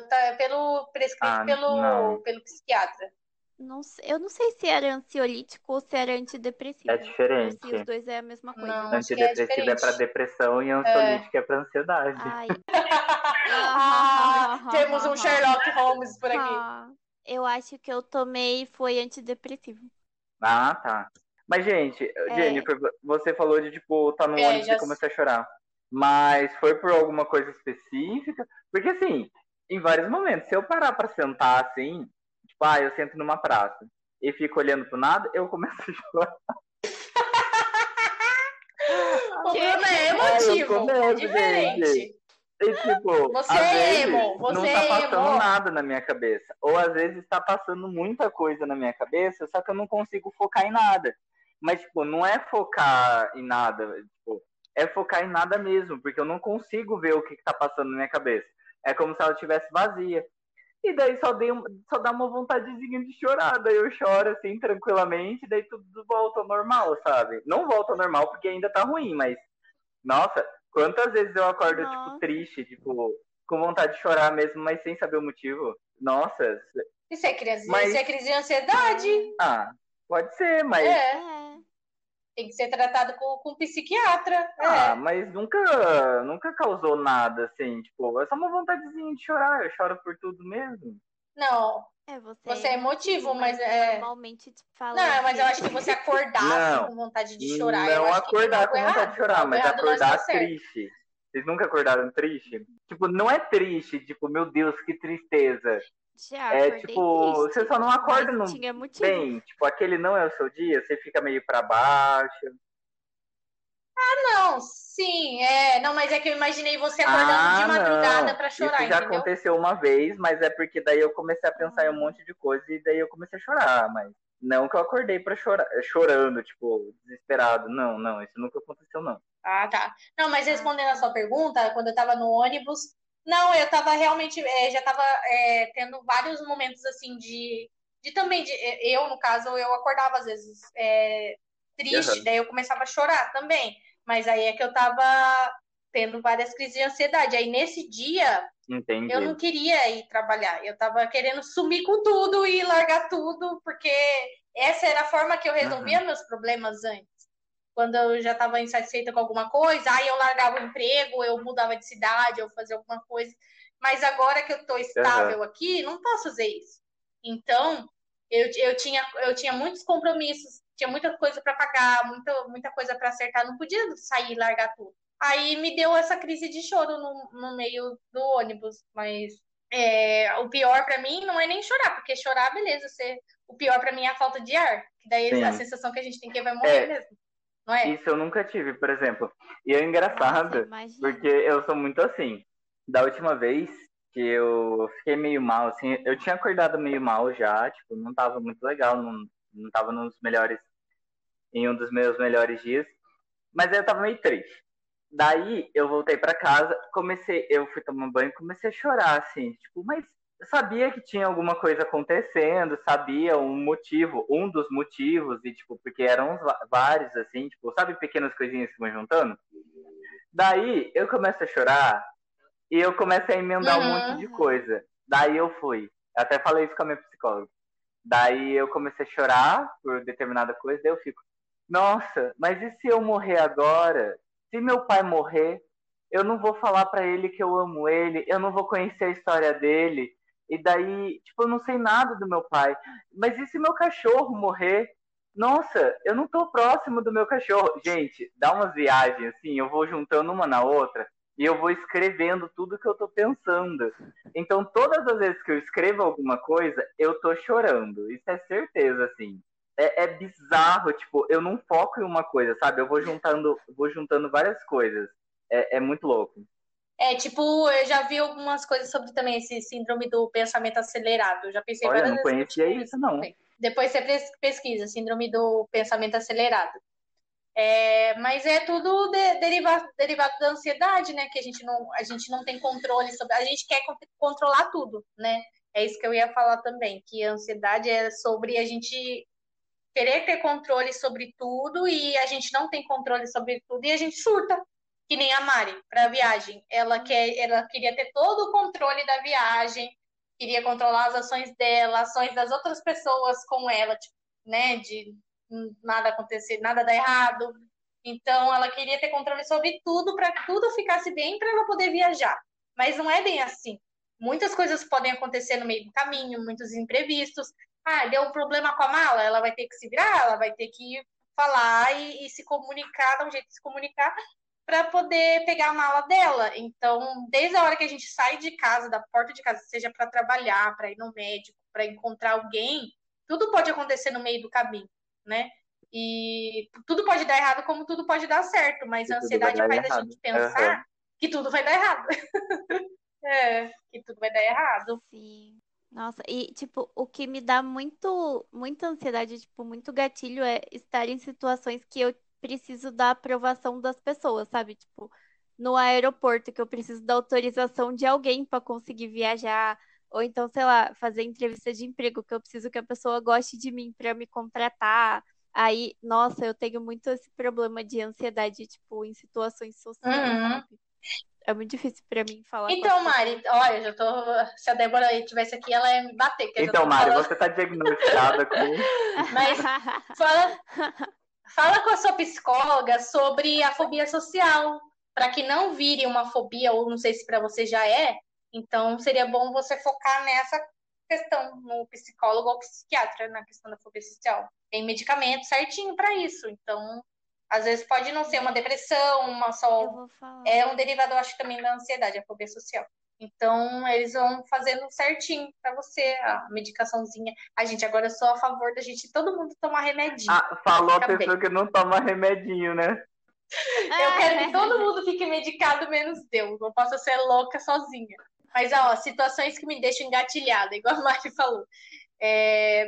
Tá, pelo, prescrito ah, pelo, pelo psiquiatra. Não, eu não sei se era ansiolítico ou se era antidepressivo. É diferente. Se os dois é a mesma coisa. Não, antidepressivo é, é para depressão e ansiolítico é, é para ansiedade. (laughs) ah, (laughs) temos um Sherlock Holmes por aqui. Ah, eu acho que eu tomei foi antidepressivo. Ah, tá. Mas, gente, é. Jennifer, você falou de, tipo, tá no é, ônibus já... e começar a chorar. Mas foi por alguma coisa específica? Porque, assim, em vários momentos, se eu parar pra sentar, assim, tipo, ah, eu sento numa praça e fico olhando pro nada, eu começo a chorar. (laughs) o Bruno é emotivo, é diferente. Gente. E, tipo, você é emo, você não tá passando emo. nada na minha cabeça. Ou às vezes tá passando muita coisa na minha cabeça, só que eu não consigo focar em nada. Mas, tipo, não é focar em nada, tipo, é focar em nada mesmo, porque eu não consigo ver o que, que tá passando na minha cabeça. É como se ela estivesse vazia. E daí só, dei, só dá uma vontadezinha de chorar. Daí eu choro assim, tranquilamente, daí tudo volta ao normal, sabe? Não volta ao normal porque ainda tá ruim, mas. Nossa, Quantas vezes eu acordo, tipo, triste, tipo, com vontade de chorar mesmo, mas sem saber o motivo? Nossa. Isso é crise, mas... isso é crise de ansiedade. Ah, pode ser, mas. É. Tem que ser tratado com, com um psiquiatra. É. Ah, é. mas nunca, nunca causou nada, assim, tipo, é só uma vontadezinha de chorar, eu choro por tudo mesmo. Não, é, você, você é emotivo, mas, é. Normalmente te fala. Não, mas eu acho que você acordar não, com vontade de chorar. Não acordar com vontade de chorar, mas acordar triste. Vocês nunca acordaram triste? Tipo, não é triste, tipo, meu Deus, que tristeza. Já, é tipo, triste, você só não acorda no bem, tipo, aquele não é o seu dia, você fica meio para baixo. Ah, não, sim, é. Não, mas é que eu imaginei você acordando ah, de madrugada para chorar. Isso já entendeu? aconteceu uma vez, mas é porque daí eu comecei a pensar em um monte de coisa e daí eu comecei a chorar, mas não que eu acordei para chorar, chorando, tipo, desesperado. Não, não, isso nunca aconteceu, não. Ah, tá. Não, mas respondendo a sua pergunta, quando eu tava no ônibus, não, eu tava realmente, é, já tava é, tendo vários momentos assim de. De também, de, eu, no caso, eu acordava às vezes é, triste, uhum. daí eu começava a chorar também. Mas aí é que eu tava tendo várias crises de ansiedade. Aí nesse dia, Entendi. eu não queria ir trabalhar. Eu tava querendo sumir com tudo e largar tudo, porque essa era a forma que eu resolvia uhum. meus problemas antes. Quando eu já estava insatisfeita com alguma coisa, aí eu largava o emprego, eu mudava de cidade, eu fazia alguma coisa. Mas agora que eu estou estável uhum. aqui, não posso fazer isso. Então, eu, eu, tinha, eu tinha muitos compromissos tinha muita coisa para pagar, muita, muita coisa para acertar, não podia sair e largar tudo. Aí me deu essa crise de choro no, no meio do ônibus, mas é, o pior para mim não é nem chorar, porque chorar, beleza, você, o pior para mim é a falta de ar, que daí Sim. a sensação que a gente tem que vai morrer é, mesmo. Não é? Isso eu nunca tive, por exemplo. E é engraçado, Nossa, porque eu sou muito assim. Da última vez que eu fiquei meio mal, assim, eu tinha acordado meio mal já, tipo, não tava muito legal, não, não tava nos melhores, em um dos meus melhores dias, mas eu tava meio triste. Daí eu voltei para casa, comecei, eu fui tomar banho e comecei a chorar, assim, tipo, mas sabia que tinha alguma coisa acontecendo, sabia um motivo, um dos motivos, e tipo, porque eram vários, assim, tipo, sabe pequenas coisinhas que vão juntando? Daí eu começo a chorar e eu começo a emendar uhum. um monte de coisa. Daí eu fui. Até falei isso com a minha psicóloga. Daí eu comecei a chorar por determinada coisa, daí eu fico, nossa, mas e se eu morrer agora? Se meu pai morrer, eu não vou falar para ele que eu amo ele, eu não vou conhecer a história dele. E daí, tipo, eu não sei nada do meu pai. Mas e se meu cachorro morrer? Nossa, eu não tô próximo do meu cachorro. Gente, dá umas viagens assim, eu vou juntando uma na outra e eu vou escrevendo tudo que eu tô pensando. Então, todas as vezes que eu escrevo alguma coisa, eu tô chorando. Isso é certeza, assim. É, é bizarro, tipo, eu não foco em uma coisa, sabe? Eu vou juntando, vou juntando várias coisas. É, é muito louco. É, tipo, eu já vi algumas coisas sobre também esse síndrome do pensamento acelerado. Eu já pensei Olha, várias não conhecia isso, não. Depois você pesquisa, síndrome do pensamento acelerado. É, mas é tudo de, derivado, derivado da ansiedade, né? Que a gente, não, a gente não tem controle sobre. A gente quer controlar tudo, né? É isso que eu ia falar também, que a ansiedade é sobre a gente querer ter controle sobre tudo e a gente não tem controle sobre tudo e a gente surta, que nem a Mari, para a viagem. Ela, quer, ela queria ter todo o controle da viagem, queria controlar as ações dela, ações das outras pessoas com ela, tipo, né? De nada acontecer, nada dar errado. Então, ela queria ter controle sobre tudo para que tudo ficasse bem para ela poder viajar. Mas não é bem assim. Muitas coisas podem acontecer no meio do caminho, muitos imprevistos. Ah, deu um problema com a mala, ela vai ter que se virar, ela vai ter que falar e, e se comunicar, dar um jeito de se comunicar para poder pegar a mala dela. Então, desde a hora que a gente sai de casa, da porta de casa, seja para trabalhar, para ir no médico, para encontrar alguém, tudo pode acontecer no meio do caminho né? E tudo pode dar errado, como tudo pode dar certo, mas a ansiedade faz errado. a gente pensar uhum. que tudo vai dar errado. (laughs) é, que tudo vai dar errado. Sim. Nossa, e tipo, o que me dá muito, muita ansiedade, tipo, muito gatilho é estar em situações que eu preciso da aprovação das pessoas, sabe? Tipo, no aeroporto que eu preciso da autorização de alguém para conseguir viajar, ou então, sei lá, fazer entrevista de emprego, que eu preciso que a pessoa goste de mim para me contratar. Aí, nossa, eu tenho muito esse problema de ansiedade, tipo, em situações sociais, uhum. É muito difícil para mim falar. Então, Mari, olha, já tô. Se a Débora estivesse aqui, ela ia me bater. Então, Mari, falando... você tá diagnosticada com. Mas (laughs) fala, fala com a sua psicóloga sobre a fobia social, para que não vire uma fobia, ou não sei se para você já é, então, seria bom você focar nessa questão, no psicólogo ou psiquiatra, na questão da fobia social. Tem medicamento certinho para isso. Então, às vezes pode não ser uma depressão, uma só. É um derivado, acho, também da ansiedade, a fobia social. Então, eles vão fazendo certinho para você, a medicaçãozinha. A gente, agora eu sou a favor da gente todo mundo tomar remedinho. Ah, falou a pessoa bem. que não toma remedinho, né? (laughs) Eu quero que todo mundo fique medicado, menos eu. Não posso ser louca sozinha. Mas, ó, situações que me deixam engatilhada, igual a Mari falou. É,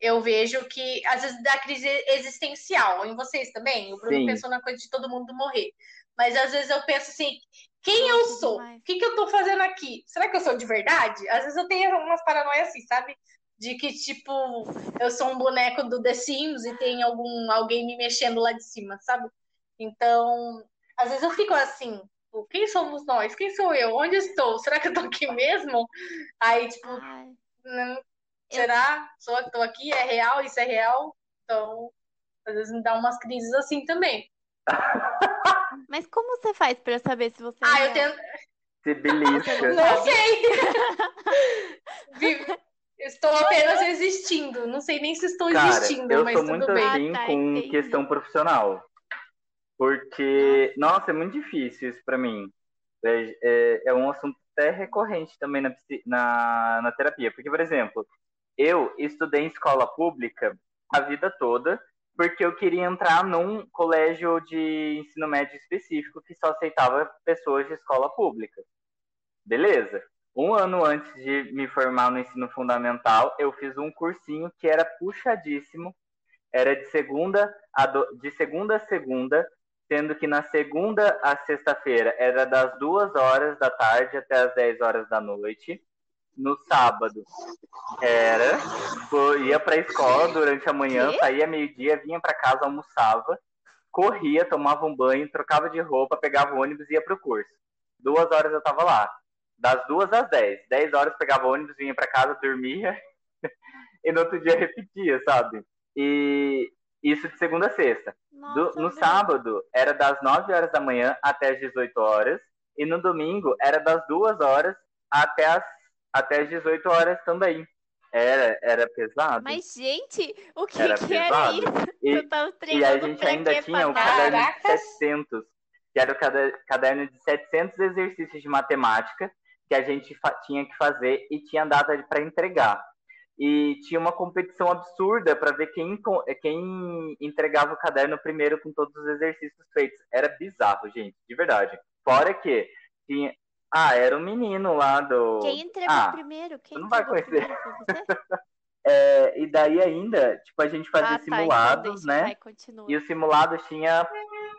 eu vejo que, às vezes, dá crise existencial. Em vocês também? O Bruno Sim. pensou na coisa de todo mundo morrer. Mas, às vezes, eu penso assim, quem eu sou? O que, que eu tô fazendo aqui? Será que eu sou de verdade? Às vezes eu tenho umas paranoias assim, sabe? De que, tipo, eu sou um boneco do The Sims e tem algum, alguém me mexendo lá de cima, sabe? Então, às vezes eu fico assim, tipo, quem somos nós? Quem sou eu? Onde estou? Será que eu tô aqui mesmo? Aí, tipo, não, será? Eu... Sou que tô aqui? É real? Isso é real? Então, às vezes me dá umas crises assim também. (laughs) Mas como você faz para saber se você Ah, é (laughs) eu tenho Se belisca. Não sei. Estou apenas existindo. Não sei nem se estou Cara, existindo, eu mas sou muito bem. assim ah, tá, com entendi. questão profissional. Porque, nossa, é muito difícil isso para mim. É, é, é, um assunto até recorrente também na, na, na terapia. Porque, por exemplo, eu estudei em escola pública a vida toda porque eu queria entrar num colégio de ensino médio específico que só aceitava pessoas de escola pública. Beleza. Um ano antes de me formar no ensino fundamental, eu fiz um cursinho que era puxadíssimo. Era de segunda a, do... de segunda a segunda, sendo que na segunda a sexta-feira era das duas horas da tarde até as 10 horas da noite. No sábado era, ia para a escola durante a manhã, saía meio-dia, vinha para casa, almoçava. corria, tomava um banho, trocava de roupa, pegava o ônibus e ia pro curso. Duas horas eu tava lá. Das duas às dez. Dez horas pegava o ônibus, vinha para casa, dormia (laughs) e no outro dia repetia, sabe? E isso de segunda a sexta. Nossa, Do- no Deus. sábado era das 9 horas da manhã até as 18 horas. E no domingo era das 2 horas até as, até as 18 horas também. Era, era pesado. Mas, gente, o que Era que era isso? E- Eu tava E a gente ainda tinha o caderno de Caracas. 700, que era o caderno de 700 exercícios de matemática que a gente tinha que fazer e tinha data para entregar. E tinha uma competição absurda para ver quem, quem entregava o caderno primeiro com todos os exercícios feitos. Era bizarro, gente, de verdade. Fora que tinha. Ah, era um menino lá do. Quem entregou Ah, primeiro? Quem tu não vai conhecer. (laughs) É, e daí ainda, tipo, a gente fazia Ah, tá, então simulados, né? vai. E os simulados tinha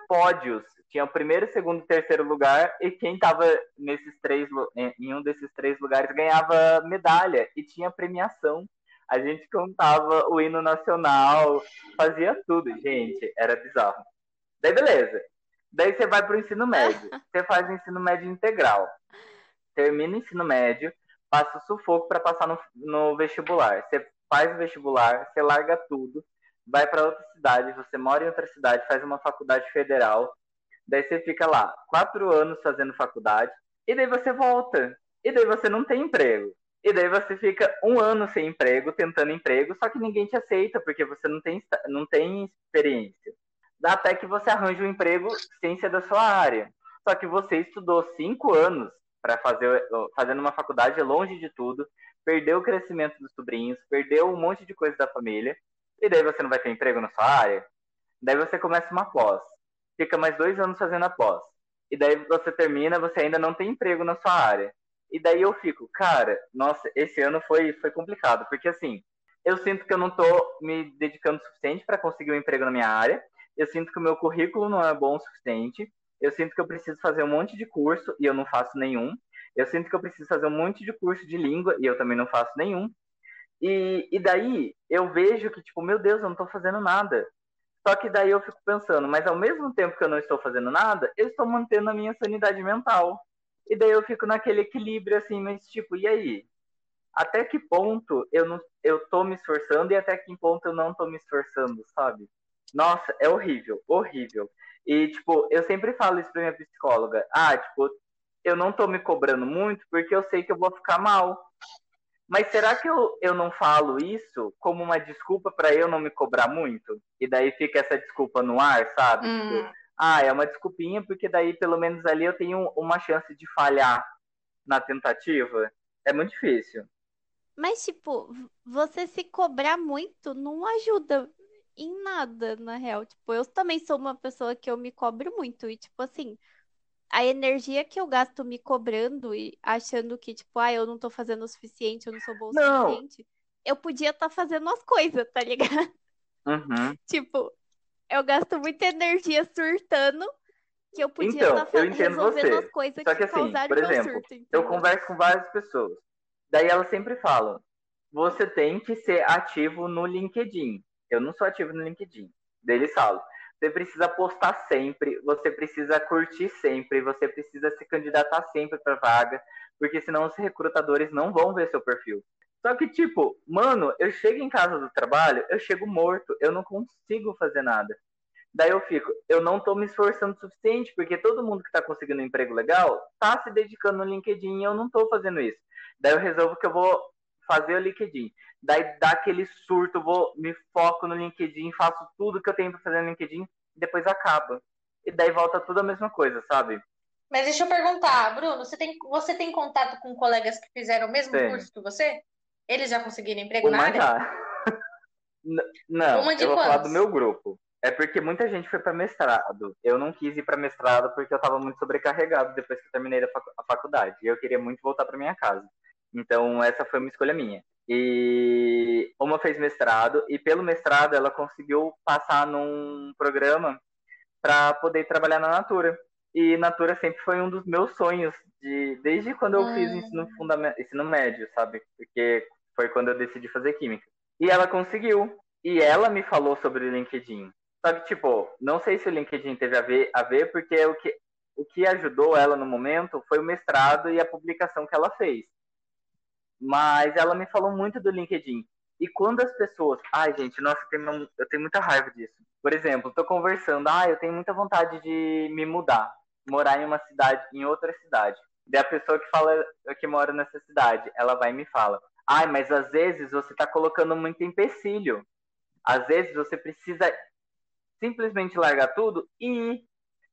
pódios. Tinha o primeiro, segundo e terceiro lugar. E quem tava nesses três, em um desses três lugares ganhava medalha. E tinha premiação. A gente cantava o hino nacional, fazia tudo, gente. Era bizarro. Daí, beleza. Daí você vai pro ensino médio. (laughs) Você faz o ensino médio integral. Termina o ensino médio, passa o sufoco para passar no, no vestibular. Você faz o vestibular, você larga tudo, vai para outra cidade, você mora em outra cidade, faz uma faculdade federal, daí você fica lá quatro anos fazendo faculdade, e daí você volta, e daí você não tem emprego. E daí você fica um ano sem emprego, tentando emprego, só que ninguém te aceita, porque você não tem, não tem experiência. Até que você arranja um emprego sem ser da sua área. Só que você estudou cinco anos para fazer fazendo uma faculdade longe de tudo, perdeu o crescimento dos sobrinhos, perdeu um monte de coisa da família, e daí você não vai ter emprego na sua área. Daí você começa uma pós, fica mais dois anos fazendo a pós, e daí você termina, você ainda não tem emprego na sua área. E daí eu fico, cara, nossa, esse ano foi, foi complicado, porque assim, eu sinto que eu não tô me dedicando o suficiente para conseguir um emprego na minha área, eu sinto que o meu currículo não é bom o suficiente, eu sinto que eu preciso fazer um monte de curso e eu não faço nenhum. Eu sinto que eu preciso fazer um monte de curso de língua e eu também não faço nenhum. E, e daí eu vejo que, tipo, meu Deus, eu não tô fazendo nada. Só que daí eu fico pensando, mas ao mesmo tempo que eu não estou fazendo nada, eu estou mantendo a minha sanidade mental. E daí eu fico naquele equilíbrio assim, mas tipo, e aí? Até que ponto eu não eu tô me esforçando e até que ponto eu não tô me esforçando, sabe? Nossa, é horrível, horrível. E, tipo, eu sempre falo isso pra minha psicóloga. Ah, tipo, eu não tô me cobrando muito porque eu sei que eu vou ficar mal. Mas será que eu, eu não falo isso como uma desculpa pra eu não me cobrar muito? E daí fica essa desculpa no ar, sabe? Hum. Tipo, ah, é uma desculpinha porque daí pelo menos ali eu tenho uma chance de falhar na tentativa. É muito difícil. Mas, tipo, você se cobrar muito não ajuda em nada, na real. Tipo, eu também sou uma pessoa que eu me cobro muito. E, tipo, assim, a energia que eu gasto me cobrando e achando que, tipo, ah, eu não tô fazendo o suficiente, eu não sou boa o Não. suficiente, eu podia estar fazendo as coisas, tá ligado? (laughs) Uhum. Tipo, eu gasto muita energia surtando que eu podia Então, estar eu entendo resolvendo você. as coisas Só que que assim, causaram por exemplo, surto, Eu entendeu? converso com várias pessoas. Daí elas sempre falam: você tem que ser ativo no LinkedIn. Eu não sou ativo no LinkedIn. Daí eles falam: você precisa postar sempre, você precisa curtir sempre, você precisa se candidatar sempre para vaga, porque senão os recrutadores não vão ver seu perfil. Só que, tipo, mano, eu chego em casa do trabalho, eu chego morto, eu não consigo fazer nada. Daí eu fico, eu não tô me esforçando o suficiente, porque todo mundo que tá conseguindo um emprego legal tá se dedicando no LinkedIn e eu não tô fazendo isso. Daí eu resolvo que eu vou fazer o LinkedIn. Daí dá aquele surto, vou, me foco no LinkedIn, faço tudo que eu tenho pra fazer no LinkedIn e depois acaba. E daí volta tudo a mesma coisa, sabe? Mas deixa eu perguntar, Bruno, você tem, você tem contato com colegas que fizeram o mesmo Tenho. curso que você? Eles já conseguiram emprego na área? já. (laughs) Não, Uma de eu vou falar quantos? do meu grupo. É porque muita gente foi para mestrado. Eu não quis ir para mestrado porque eu estava muito sobrecarregado depois que eu terminei a faculdade. E eu queria muito voltar para minha casa. Então, essa foi uma escolha minha. E uma fez mestrado, e pelo mestrado ela conseguiu passar num programa para poder trabalhar na Natura. E Natura sempre foi um dos meus sonhos, de, desde quando eu fiz Hum. ensino, fundament, ensino médio, sabe? Porque foi quando eu decidi fazer química. E ela conseguiu. E ela me falou sobre o LinkedIn. Só que, tipo, não sei se o LinkedIn teve a ver, a ver porque o que, o que ajudou ela no momento foi o mestrado e a publicação que ela fez. Mas ela me falou muito do LinkedIn. E quando as pessoas. Ai, gente, nossa, eu tenho, eu tenho muita raiva disso. Por exemplo, tô conversando, ah, eu tenho muita vontade de me mudar, morar em uma cidade, em outra cidade. Daí a pessoa que fala que mora nessa cidade, ela vai e me fala: ai, mas às vezes você tá colocando muito empecilho. Às vezes você precisa simplesmente largar tudo e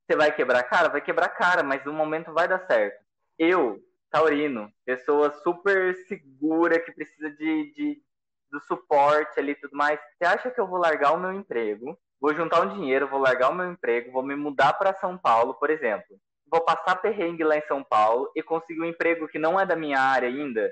você vai quebrar cara? Vai quebrar cara, mas no momento vai dar certo. Eu, Taurino, pessoa super segura que precisa de, de do suporte ali e tudo mais. Você acha que eu vou largar o meu emprego? Vou juntar um dinheiro, vou largar o meu emprego, vou me mudar para São Paulo, por exemplo. Vou passar perrengue lá em São Paulo e conseguir um emprego que não é da minha área ainda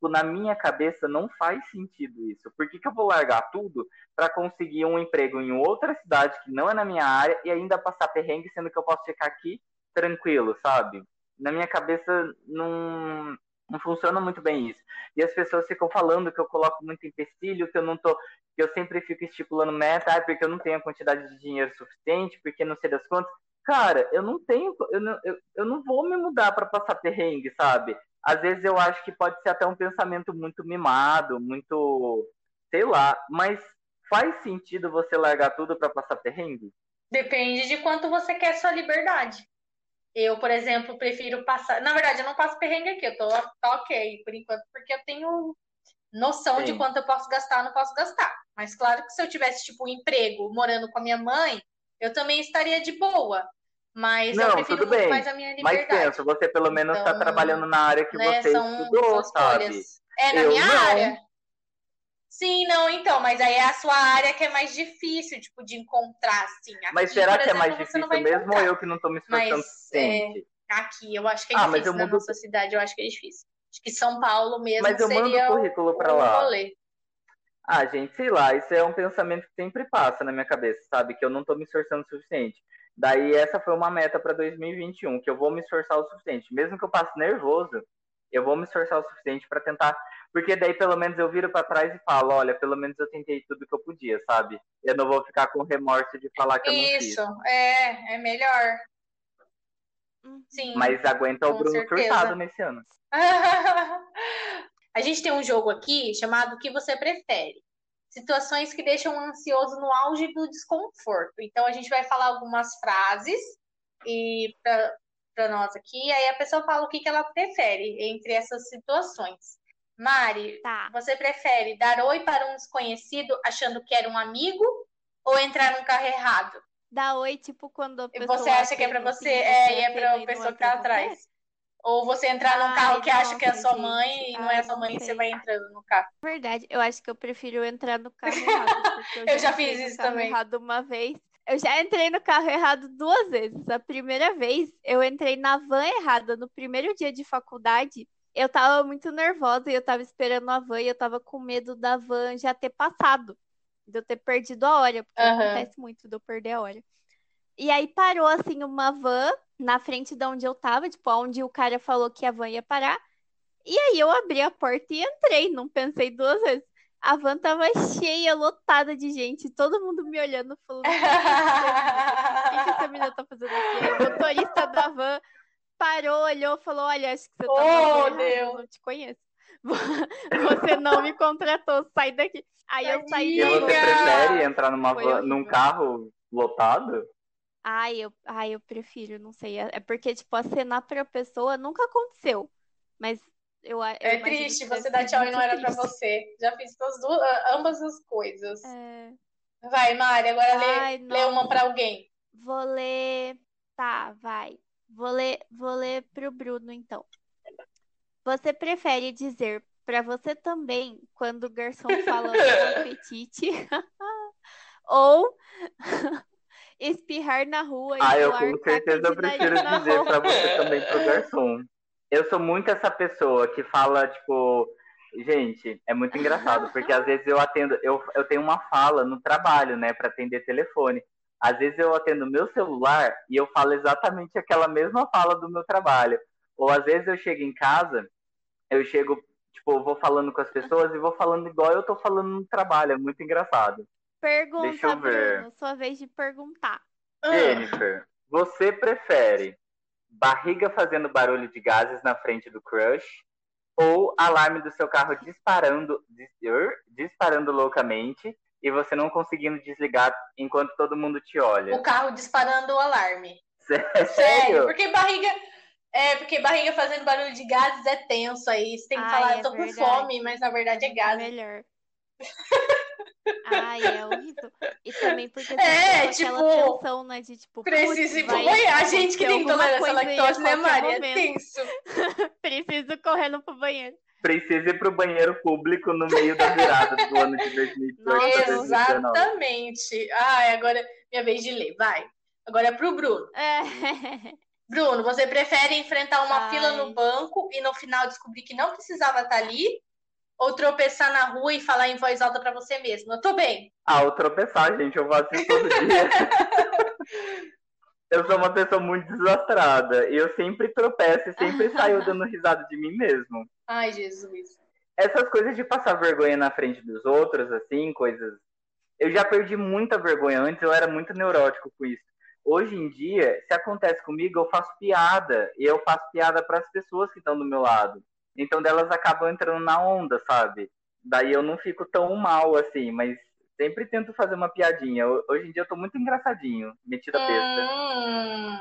tipo, na minha cabeça não faz sentido isso. Por que, que eu vou largar tudo para conseguir um emprego em outra cidade que não é na minha área e ainda passar perrengue, sendo que eu posso ficar aqui tranquilo, sabe? Na minha cabeça não, não funciona muito bem isso. E as pessoas ficam falando que eu coloco muito empecilho, que eu não tô, que eu sempre fico estipulando meta, ah, porque eu não tenho a quantidade de dinheiro suficiente, porque não sei das contas. Cara, eu não tenho, eu não, eu, eu não vou me mudar para passar perrengue, sabe? às vezes eu acho que pode ser até um pensamento muito mimado, muito, sei lá, mas faz sentido você largar tudo para passar perrengue? Depende de quanto você quer sua liberdade. Eu, por exemplo, prefiro passar. Na verdade, eu não passo perrengue aqui, eu tô, tô ok por enquanto, porque eu tenho noção Sim. de quanto eu posso gastar não posso gastar. Mas claro que se eu tivesse, tipo, um emprego morando com a minha mãe, eu também estaria de boa. Mas não, eu prefiro tudo bem. mais a minha liberdade. Mas pensa, você pelo menos está então, trabalhando na área que né, você estudou, sabe? É, na eu minha não. área. Sim, não, então, mas aí é a sua área que é mais difícil, tipo, de encontrar, assim. Aqui, mas será que exemplo, é mais difícil mesmo ou eu que não estou me esforçando mas, é, aqui, eu acho que é ah, difícil na mudo... nossa cidade, eu acho que é difícil. Acho que São Paulo mesmo mas eu seria mando o currículo para lá. Rolê. Ah, gente, sei lá, isso é um pensamento que sempre passa na minha cabeça, sabe? Que eu não estou me esforçando o suficiente. Daí essa foi uma meta para 2021, que eu vou me esforçar o suficiente. Mesmo que eu passe nervoso, eu vou me esforçar o suficiente para tentar, porque daí pelo menos eu viro para trás e falo, olha, pelo menos eu tentei tudo que eu podia, sabe? Eu não vou ficar com remorso de falar que eu não fiz. Isso, é, é melhor. Uhum. Sim. Mas aguenta o Bruno certeza. surtado nesse ano. (laughs) A gente tem um jogo aqui chamado O que você prefere? situações que deixam o ansioso no auge do desconforto. Então, a gente vai falar algumas frases e para nós aqui, aí a pessoa fala o que, que ela prefere entre essas situações. Mari, tá. você prefere dar oi para um desconhecido achando que era um amigo ou entrar num carro errado? Dar oi, tipo, quando a pessoa. Você acha que é para você, é, e é para a pessoa que tá atrás. Ou você entrar num carro que acha que é sua mãe e não é Ai, é sua mãe e você vai entrando no carro. Verdade, eu acho que eu prefiro entrar no carro errado. eu, (laughs) eu, já, fiz isso também. errado uma vez. Eu já entrei no carro errado duas vezes. A primeira vez, eu entrei na van errada. No primeiro dia de faculdade, eu tava muito nervosa e eu tava esperando a van e eu tava com medo da van já ter passado. De eu ter perdido a hora, porque uhum. acontece muito de eu perder a hora. E aí parou, assim, uma van na frente de onde eu tava, tipo, onde o cara falou que a van ia parar. E aí eu abri a porta e entrei, não pensei duas vezes. A van tava cheia, lotada de gente, todo mundo me olhando, falando: o que, que essa menina tá fazendo aqui? O motorista da van parou, olhou, falou: Olha, acho que você tá oh, Deus. não te conheço. (laughs) Você não me contratou, sai daqui. Aí eu saí. E você prefere entrar numa van, num carro lotado? Ai, eu, ai, eu prefiro, não sei. É, é porque, tipo, acenar pra pessoa nunca aconteceu. Mas eu, eu É triste, você dá tchau e não era triste. pra você. Já fiz as duas, ambas as coisas. É... Vai, Mari, agora ai, lê, lê uma pra alguém. Vou ler. Tá, vai. Vou ler, vou ler pro Bruno, então. Você prefere dizer para você também quando o garçom fala (laughs) apetite? (laughs) ou (laughs) espirrar na rua e Ah, eu com certeza eu prefiro dizer para você também pro garçom. Eu sou muito essa pessoa que fala, tipo, gente, é muito engraçado, porque às vezes eu atendo, eu, eu tenho uma fala no trabalho, né, para atender telefone. Às vezes eu atendo meu celular e eu falo exatamente aquela mesma fala do meu trabalho. Ou às vezes eu chego em casa, eu chego, tipo, vou falando com as pessoas e vou falando igual eu tô falando no trabalho, é muito engraçado. Pergunta, Deixa eu ver. Bruno. Sua vez de perguntar. Ah, Jennifer, você prefere barriga fazendo barulho de gases na frente do crush ou alarme do seu carro disparando, dis- er, disparando loucamente e você não conseguindo desligar enquanto todo mundo te olha? o carro disparando o alarme. (laughs) Sério? Sério, porque barriga. É, porque barriga fazendo barulho de gases é tenso aí. Você tem que Ai, falar, é eu tô com verdade. fome, mas na verdade é gases. Melhor. (laughs) Ai, é horrível. E também porque É, fica com aquela tipo, tensão, né? De tipo, Precisa ir banheiro. A gente que tem alguma intolerância à coisa aí a lactose, né, Maria? É tenso. (laughs) Preciso correndo pro banheiro. Precisa ir pro banheiro público no meio da virada do ano de (laughs) 2018 para Nossa, 2019. Exatamente. Ai, agora é minha vez de ler. Vai. Agora é pro Bruno. É. Bruno, você prefere enfrentar uma Ai. fila no banco e no final descobrir que não precisava estar ali? Ou tropeçar na rua e falar em voz alta pra você mesmo? Eu tô bem. Ah, o tropeçar, gente, eu faço isso todo dia. (laughs) eu sou uma pessoa muito desastrada. E eu sempre tropeço e sempre (laughs) saio dando risada de mim mesmo. Ai, Jesus. Essas coisas de passar vergonha na frente dos outros, assim, coisas. Eu já perdi muita vergonha antes, eu era muito neurótico com isso. Hoje em dia, se acontece comigo, eu faço piada. E eu faço piada para as pessoas que estão do meu lado. Então, delas acabam entrando na onda, sabe? Daí eu não fico tão mal assim, mas sempre tento fazer uma piadinha. Ho- Hoje em dia eu tô muito engraçadinho, metida besta. Hum.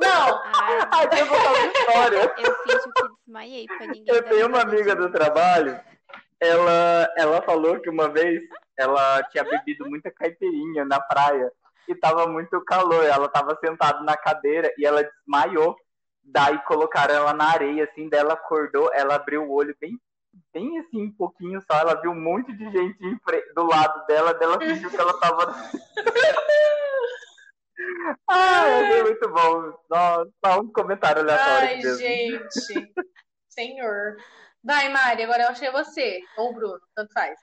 Não, Ai, Ai, eu contar uma história. eu finjo que desmaiei pra ninguém. Eu tenho uma amiga do trabalho, ela, ela falou que uma vez ela tinha bebido muita caipirinha na praia e tava muito calor. Ela tava sentada na cadeira e ela desmaiou. Daí colocaram ela na areia, assim, dela acordou, ela abriu o olho bem, bem assim, um pouquinho só. Ela viu um monte de gente do lado dela, dela fingiu que ela tava. (laughs) Ai, achei muito bom. Nossa, só um comentário aleatório ai, mesmo. gente. Senhor. Vai, Mari, agora eu achei você. Ou o Bruno, tanto faz.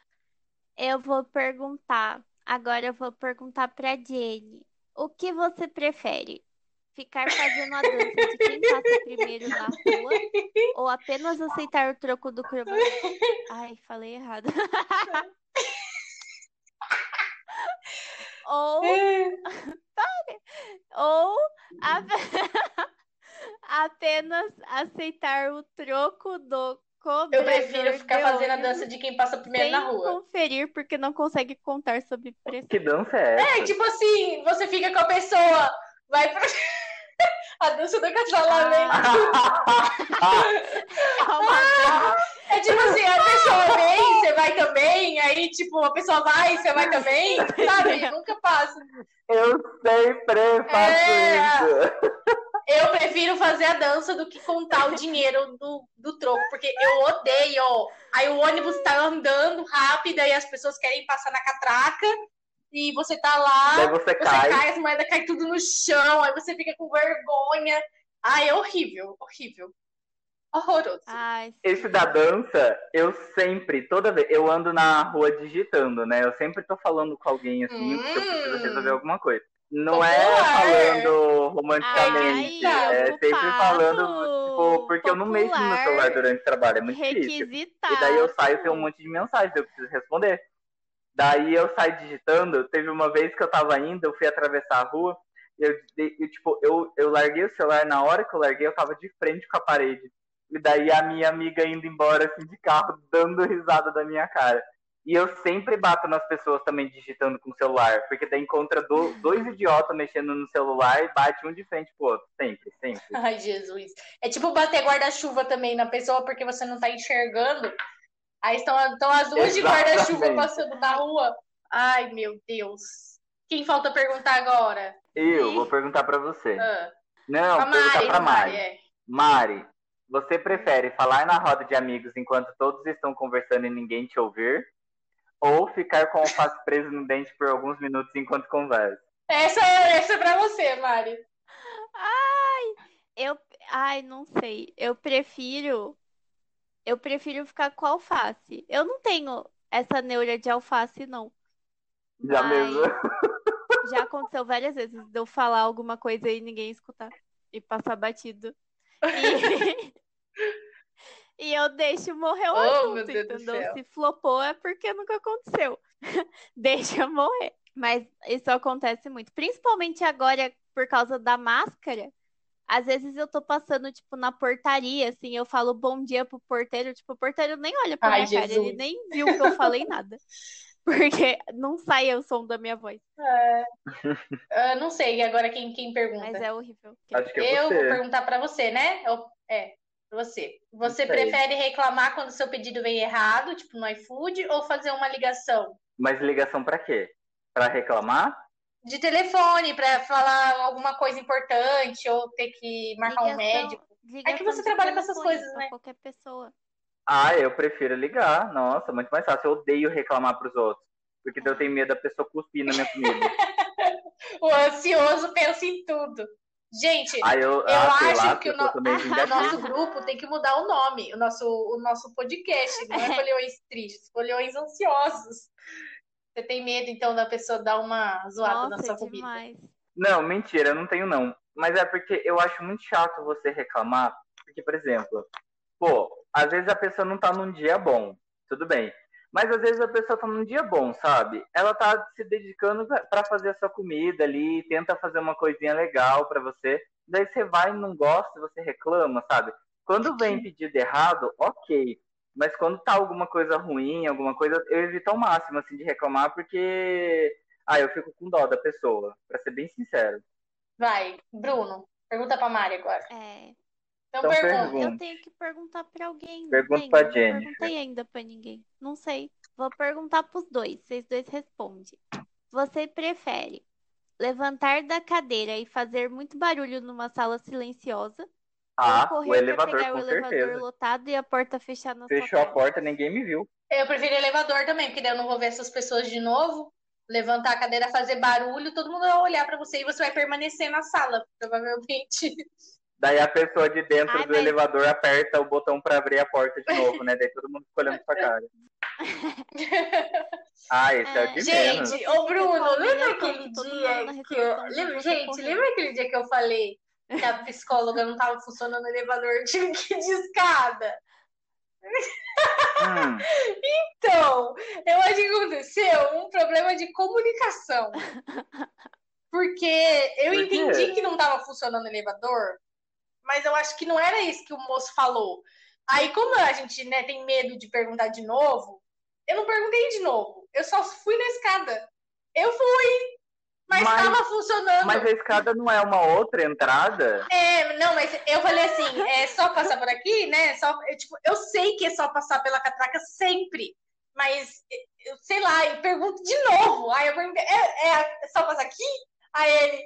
Eu vou perguntar. Agora eu vou perguntar pra Jenny. O que você prefere? Ficar fazendo a dança de quem passa primeiro na rua ou apenas aceitar o troco do cromante? Ai, falei errado. Ou, (laughs) ou a- (laughs) apenas aceitar o troco do Eu prefiro ficar fazendo a dança de quem passa primeiro na rua. conferir porque não consegue contar sobre pressão. Que dança é essa? É, tipo assim, você fica com a pessoa, vai pro... (laughs) a dança do acasalamento. É. É tipo assim, a pessoa vem, você vai também, aí tipo, a pessoa vai, você vai também, sabe? Nunca passa. Eu sempre faço É. isso. Eu prefiro fazer a dança do que contar o dinheiro do, do troco, porque eu odeio. Aí o ônibus tá andando rápido, aí as pessoas querem passar na catraca, e você tá lá, Daí você você cai. cai, as moedas caem tudo no chão, aí você fica com vergonha. Ai, é horrível, horrível. Horroroso. Ai, Esse da dança, eu sempre, toda vez, eu ando na rua digitando, né? Eu sempre tô falando com alguém assim, porque eu preciso Hum. resolver alguma coisa. Não é Popular. falando romanticamente, Ai, é o sempre falando, tipo, porque eu não mexo no popular. celular durante o trabalho, é muito difícil. requisitado. E daí eu saio, tem um monte de mensagens, eu preciso responder. Daí eu saio digitando, teve uma vez que eu tava indo, eu fui atravessar a rua, eu, eu, tipo, eu, eu larguei o celular, na hora que eu larguei, eu tava de frente com a parede. E daí a minha amiga indo embora, assim, de carro, dando risada da minha cara. E eu sempre bato nas pessoas também digitando com o celular, porque daí encontra do- dois idiotas mexendo no celular e bate um de frente pro outro. Sempre, sempre. (laughs) Ai, Jesus. É tipo bater guarda-chuva também na pessoa porque você não tá enxergando. Aí estão, estão as duas de guarda-chuva passando na rua. Ai, meu Deus. Quem falta perguntar agora? Eu vou perguntar pra você. Ah, Não, a perguntar Mari, pra a Mari, Mari. é. Mari, você prefere falar na roda de amigos enquanto todos estão conversando e ninguém te ouvir? Ou ficar com o alface preso no dente por alguns minutos enquanto conversa? Essa, essa é pra você, Mari. Ai, eu, ai, não sei. Eu prefiro, eu prefiro ficar com alface. Eu não tenho essa neura de alface, não. Já Mas mesmo? já aconteceu várias vezes de eu falar alguma coisa e ninguém escutar e passar batido. E, (laughs) e eu deixo morrer o Oh, assunto, entendeu? Se flopou é porque nunca aconteceu. (laughs) Deixa morrer. Mas isso acontece muito. Principalmente agora, por causa da máscara. Às vezes eu tô passando, tipo, na portaria, assim, eu falo bom dia pro porteiro, tipo, o porteiro nem olha pra Ai, minha cara, ele Jesus. nem viu que eu falei nada. (laughs) Porque não sai o som da minha voz. Ah, não sei agora quem, quem pergunta. Mas é horrível. Acho que é Eu vou perguntar pra você, né? Eu- é, pra você. Você Não sei. prefere reclamar quando seu pedido vem errado, tipo no iFood, ou fazer uma ligação Mas ligação pra quê? Pra reclamar? De telefone pra falar alguma coisa importante ou ter que marcar um Ligação- médico? É que você trabalha com essas coisas, né? qualquer pessoa. Ah, eu prefiro ligar. Nossa, muito mais fácil. Eu odeio reclamar pros outros. Porque eu tenho medo da pessoa cuspir na minha comida. (laughs) O ansioso pensa em tudo. Gente, Aí eu, Eu ah, acho lá, que o no- (laughs) o nosso grupo tem que mudar o nome, o nosso, o nosso podcast, não é (laughs) folhões tristes, folhões ansiosos. Você tem medo, então, da pessoa dar uma zoada na Nossa, sua é comida? demais. Não, mentira, eu não tenho não. Mas é porque eu acho muito chato você reclamar. Porque, por exemplo, pô, às vezes a pessoa não tá num dia bom, tudo bem. Mas às vezes a pessoa tá num dia bom, sabe? Ela tá se dedicando pra- pra fazer a sua comida ali, tenta fazer uma coisinha legal pra você. Daí você vai e não gosta, você reclama, sabe? Quando vem pedido errado, ok. Mas quando tá alguma coisa ruim, alguma coisa, eu evito ao máximo, assim, de reclamar, porque. Ah, eu fico com dó da pessoa, pra ser bem sincero. Vai, Bruno, pergunta pra Mari agora. É, Então, Então, pergunta. pergunta. eu tenho que perguntar pra alguém. não Pergunta tenho? pra Não Jennifer. perguntei ainda pra ninguém. Não sei. Vou perguntar pros dois. Vocês dois respondem. Você prefere levantar da cadeira e fazer muito barulho numa sala silenciosa? Ah, o elevador, pegar com o elevador certeza. lotado e a porta fechar na sua Fechou a porta, ninguém me viu. Eu prefiro elevador também, porque daí eu não vou ver essas pessoas de novo. Levantar a cadeira, fazer barulho, todo mundo vai olhar pra você e você vai permanecer na sala, provavelmente. Daí a pessoa de dentro Ai, do mas- elevador aperta o botão pra abrir a porta de novo, né? Daí todo mundo fica olhando pra cara. (laughs) Ah, esse é, o de menos. Gente, ô Bruno, lembra aquele dia que eu... lembra, gente, lembra aquele dia que eu falei que a psicóloga não tava funcionando no elevador, eu tive que ir de escada? Hum, Então, eu acho que aconteceu um problema de comunicação. Porque eu Por entendi que não estava funcionando o elevador, mas eu acho que não era isso que o moço falou. Aí, como a gente né, tem medo de perguntar de novo, eu não perguntei de novo. Eu só fui na escada. Eu fui, mas estava funcionando. mas a escada não é uma outra entrada? É, não, mas eu falei assim, é só passar por aqui, né? Só, eu, tipo, eu sei que é só passar pela catraca sempre, mas eu sei lá, e pergunto de novo. Aí eu perguntei, é, é só passar aqui? Aí ele,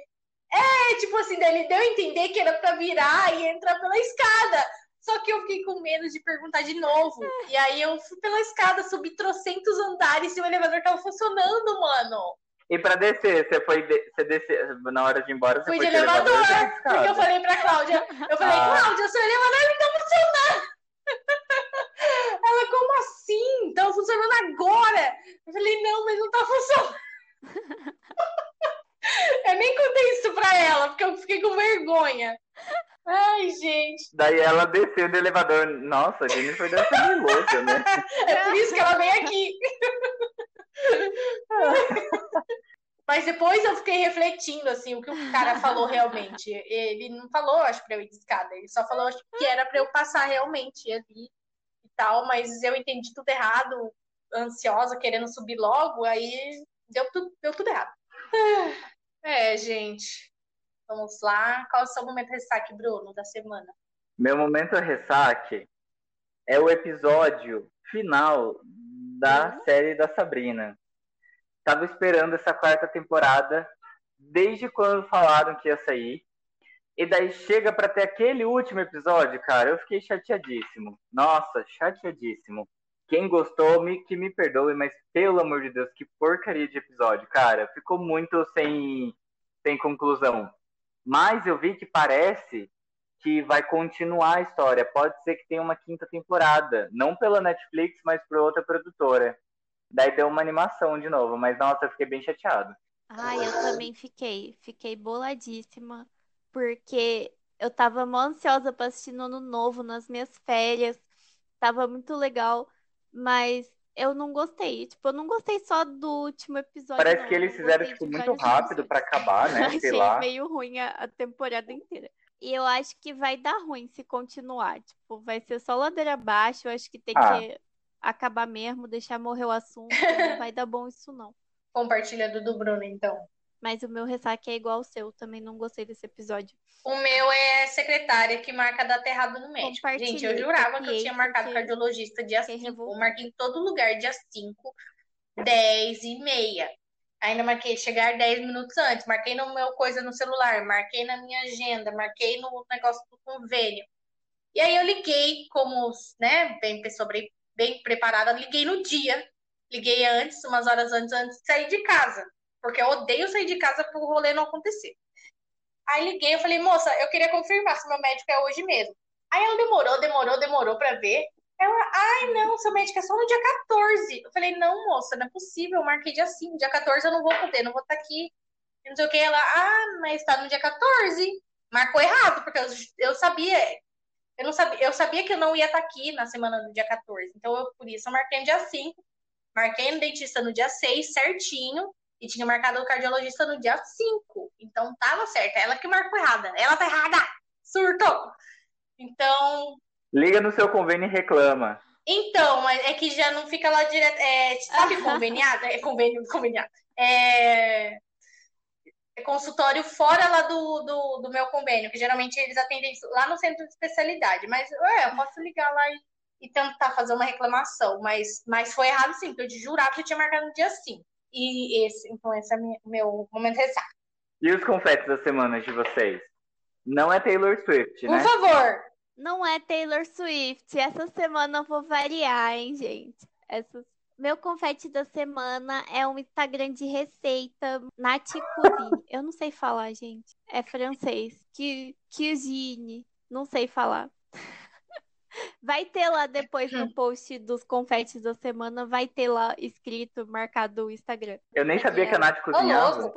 é, tipo assim, daí ele deu a entender que era pra virar e entrar pela escada. Só que eu fiquei com medo de perguntar de novo. E aí eu fui pela escada, subi trocentos andares e o elevador tava funcionando, mano. E pra descer, você foi de, você descer, na hora de ir embora, você Fui foi de de elevador, elevador, porque eu falei pra Cláudia, eu falei, Ah. Cláudia, seu elevador não tá funcionando. Ela, como assim? Tá funcionando agora. Eu falei, não, mas não tá funcionando. (laughs) Eu nem contei isso pra ela, porque eu fiquei com vergonha. Ai, gente. Daí ela desceu do elevador. Nossa, a Jennifer deve ser meio louca, né? (laughs) É por isso que ela vem aqui. (laughs) Mas depois eu fiquei refletindo, assim, o que o cara falou realmente. Ele não falou, acho, pra eu ir de escada. Ele só falou, acho, que era pra eu passar realmente ali e tal. Mas eu entendi tudo errado, ansiosa, querendo subir logo. Aí deu tudo, deu tudo errado. É, gente. Vamos lá. Qual é o seu momento de ressaque, Bruno, da semana? Meu momento ressaque é o episódio final da série da Sabrina. Tava esperando essa quarta temporada desde quando falaram que ia sair. E daí chega pra ter aquele último episódio, cara, eu fiquei chateadíssimo. Nossa, chateadíssimo. Quem gostou, me, que me perdoe, mas pelo amor de Deus, que porcaria de episódio, cara. Ficou muito sem, sem conclusão. Mas eu vi que parece que vai continuar a história. Pode ser que tenha uma quinta temporada. Não pela Netflix, mas por outra produtora. Daí deu uma animação de novo, mas nossa, eu fiquei bem chateado. Ai, eu também fiquei. Fiquei boladíssima, porque eu tava mó ansiosa pra assistir no ano novo, nas minhas férias. tava muito legal, mas eu não gostei. Tipo, eu não gostei só do último episódio. Parece não. que eles fizeram, tipo, muito rápido pra episódios. acabar, né? (laughs) Achei Sei lá. meio ruim a, a temporada inteira. E eu acho que vai dar ruim se continuar. Tipo, vai ser só ladeira abaixo. Eu acho que tem Ah. que acabar mesmo, deixar morrer o assunto. Não vai dar bom isso, não. (laughs) Compartilha do do Bruno, então. Mas o meu ressaca é igual ao seu. Também não gostei desse episódio. O meu é secretária que marca data errado no médico. Gente, eu jurava que eu tinha marcado porque cardiologista dia fiquei 5. Eu revoltada. marquei em todo lugar dia 5, 10 e meia. Ainda marquei chegar 10 minutos antes. Marquei no meu coisa no celular, marquei na minha agenda, marquei no negócio do convênio. E aí eu liguei como, né, bem pessoa bem preparada, liguei no dia. Liguei antes, umas horas antes, antes de sair de casa. Porque eu odeio sair de casa pro rolê não acontecer. Aí liguei, eu falei, moça, eu queria confirmar se meu médico é hoje mesmo. Aí ela demorou, demorou, demorou pra ver. Ela, ai, não, seu médico é só no dia 14. Eu falei, não, moça, não é possível, eu marquei dia 5. Dia 14 eu não vou poder, não vou estar aqui. E Não sei o que. Ela, ah, mas tá no dia 14. Marcou errado, porque eu, eu sabia. Eu não sabia, eu sabia que eu não ia estar aqui na semana do dia 14. Então, eu, por isso, eu marquei no dia 5. Marquei no dentista no dia 6, certinho. E tinha marcado o cardiologista no dia 5. Então, tava certo. Ela que marcou errada. Ela tá errada. Surtou. Então, Liga no seu convênio e reclama. então, mas é que já não fica lá direto. É, sabe (laughs) conveniado? É convênio, conveniado. É, é consultório fora lá do, do, do meu convênio, que geralmente eles atendem lá no centro de especialidade. Mas ué, eu posso ligar lá e, e tentar fazer uma reclamação. Mas, mas foi errado sim, porque eu jurava que eu tinha marcado no dia 5. E esse, então, esse é o meu momento ressaca. E os confetes da semana de vocês? Não é Taylor Swift, Por né? favor. Não é Taylor Swift. Essa semana eu vou variar, hein, gente? Essa... Meu confete da semana é um Instagram de receita, Cuisine. Eu não sei falar, gente. É francês. Cu- Cuisine. Não sei falar. Vai ter lá depois no post dos confetes da semana, vai ter lá escrito, marcado o Instagram. Eu nem sabia que a Nath cozinhava.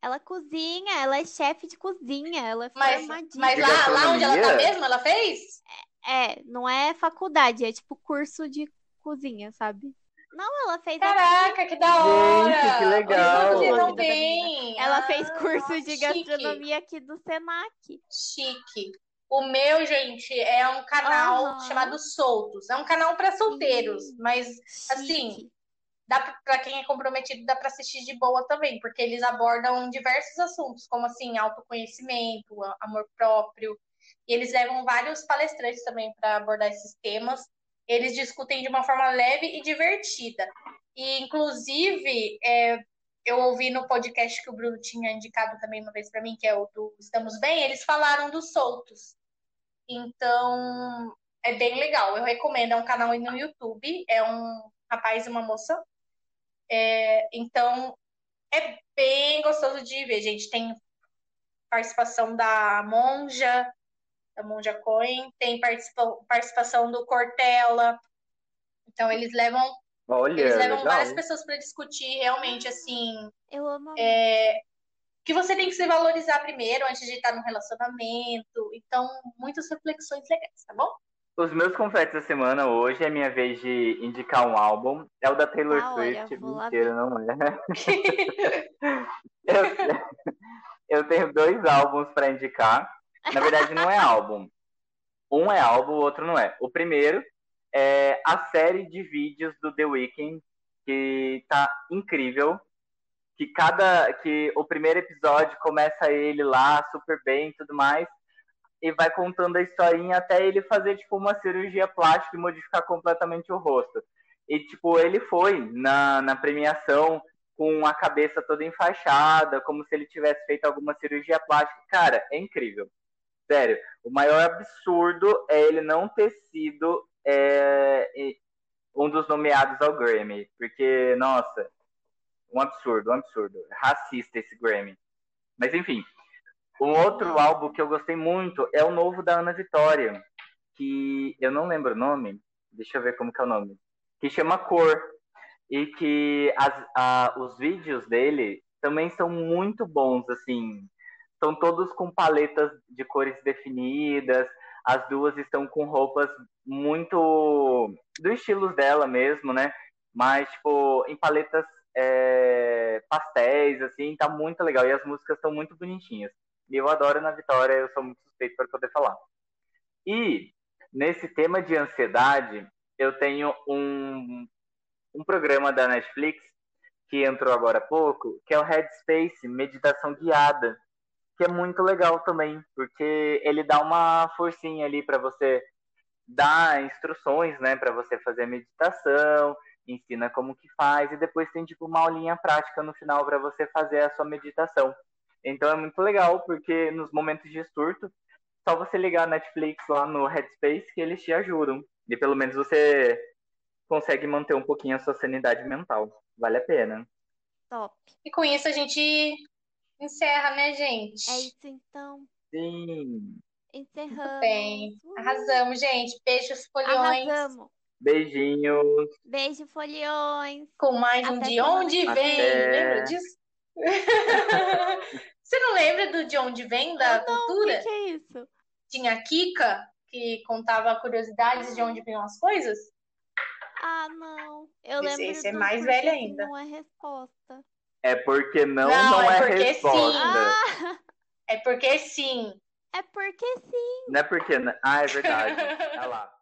Ela cozinha, ela é chefe de cozinha, ela é Mas, formadinha. mas lá, lá onde ela tá mesmo, ela fez? É, não é faculdade, é tipo curso de cozinha, sabe? Não, ela fez. Caraca, que da hora! Gente, que legal! Da bem! Ela fez Ah, curso de chique, gastronomia aqui do Senac. Chique. O meu, gente, é um canal Aham. chamado Soltos. É um canal para solteiros, Sim. mas Assim, Chique. dá pra quem é comprometido, dá para assistir de boa também, porque eles abordam diversos assuntos, como assim, autoconhecimento, amor próprio. E eles levam vários palestrantes também para abordar esses temas. Eles discutem de uma forma leve e divertida. E, inclusive, é, eu ouvi no podcast que o Bruno tinha indicado também uma vez para mim, que é o do Estamos Bem, eles falaram dos soltos. Então, é bem legal. Eu recomendo. É um canal no YouTube. É um rapaz e uma moça. É, então, é bem gostoso de ver, gente. Tem participação da Monja, da Monja Coin. Tem participa- participação do Cortella. Então, eles levam, Olha, eles levam legal. várias pessoas para discutir realmente, assim, Eu amo. é, que você tem que se valorizar primeiro antes de estar num relacionamento. Então, muitas reflexões legais, tá bom? Os meus confetes da semana hoje é minha vez de indicar um álbum. É o da Taylor hora, Swift. vou lá Mentira, não é. (laughs) eu, eu tenho dois álbuns para indicar. Na verdade, não é álbum. Um é álbum, o outro não é. O primeiro é a série de vídeos do The Weeknd, que tá incrível. Que cada. que o primeiro episódio começa ele lá super bem e tudo mais e vai contando a historinha até ele fazer, tipo, uma cirurgia plástica e modificar completamente o rosto. E, tipo, ele foi na, na premiação com a cabeça toda enfaixada, como se ele tivesse feito alguma cirurgia plástica. Cara, é incrível. Sério, o maior absurdo é ele não ter sido é, um dos nomeados ao Grammy. Porque, nossa, um absurdo, um absurdo. Racista esse Grammy. Mas, enfim, um outro álbum que eu gostei muito é o novo da Ana Vitória, que eu não lembro o nome, deixa eu ver como que é o nome, que chama Cor, e que as, a, os vídeos dele também são muito bons, assim, são todos com paletas de cores definidas, as duas estão com roupas muito do estilos dela mesmo, né? Mas, tipo, em paletas é, pastéis, assim, tá muito legal. E as músicas estão muito bonitinhas. E eu adoro na Vitória, eu sou muito suspeito para poder falar. E nesse tema de ansiedade, eu tenho um, um programa da Netflix que entrou agora há pouco, que é o Headspace, meditação guiada, que é muito legal também, porque ele dá uma forcinha ali para você dar instruções, né, para você fazer a meditação, ensina como que faz e depois tem tipo uma aulinha prática no final para você fazer a sua meditação. Então é muito legal porque nos momentos de surto, só você ligar a Netflix lá no Headspace que eles te ajudam e pelo menos você consegue manter um pouquinho a sua sanidade mental. Vale a pena. Top. E com isso a gente encerra, né, gente? É isso então. Sim. Encerramos. Muito bem. Arrasamos, gente. Beijos, folhões. Arrasamos. Beijinhos. Beijo, foliões. Com mais um Até De Onde Vem. vem. Lembra disso? (laughs) Você não lembra do De Onde Vem, da Não, o cultura? que, que é isso? Tinha a Kika, que contava curiosidades de onde vinham as coisas? Ah, não. Eu Esse- lembro esse é mais velho ainda. Não é resposta. É porque não, Não, não, é é, porque resposta. sim. Ah, É porque sim. (laughs) é porque sim. Não é porque. não- Ah, é verdade. Olha lá.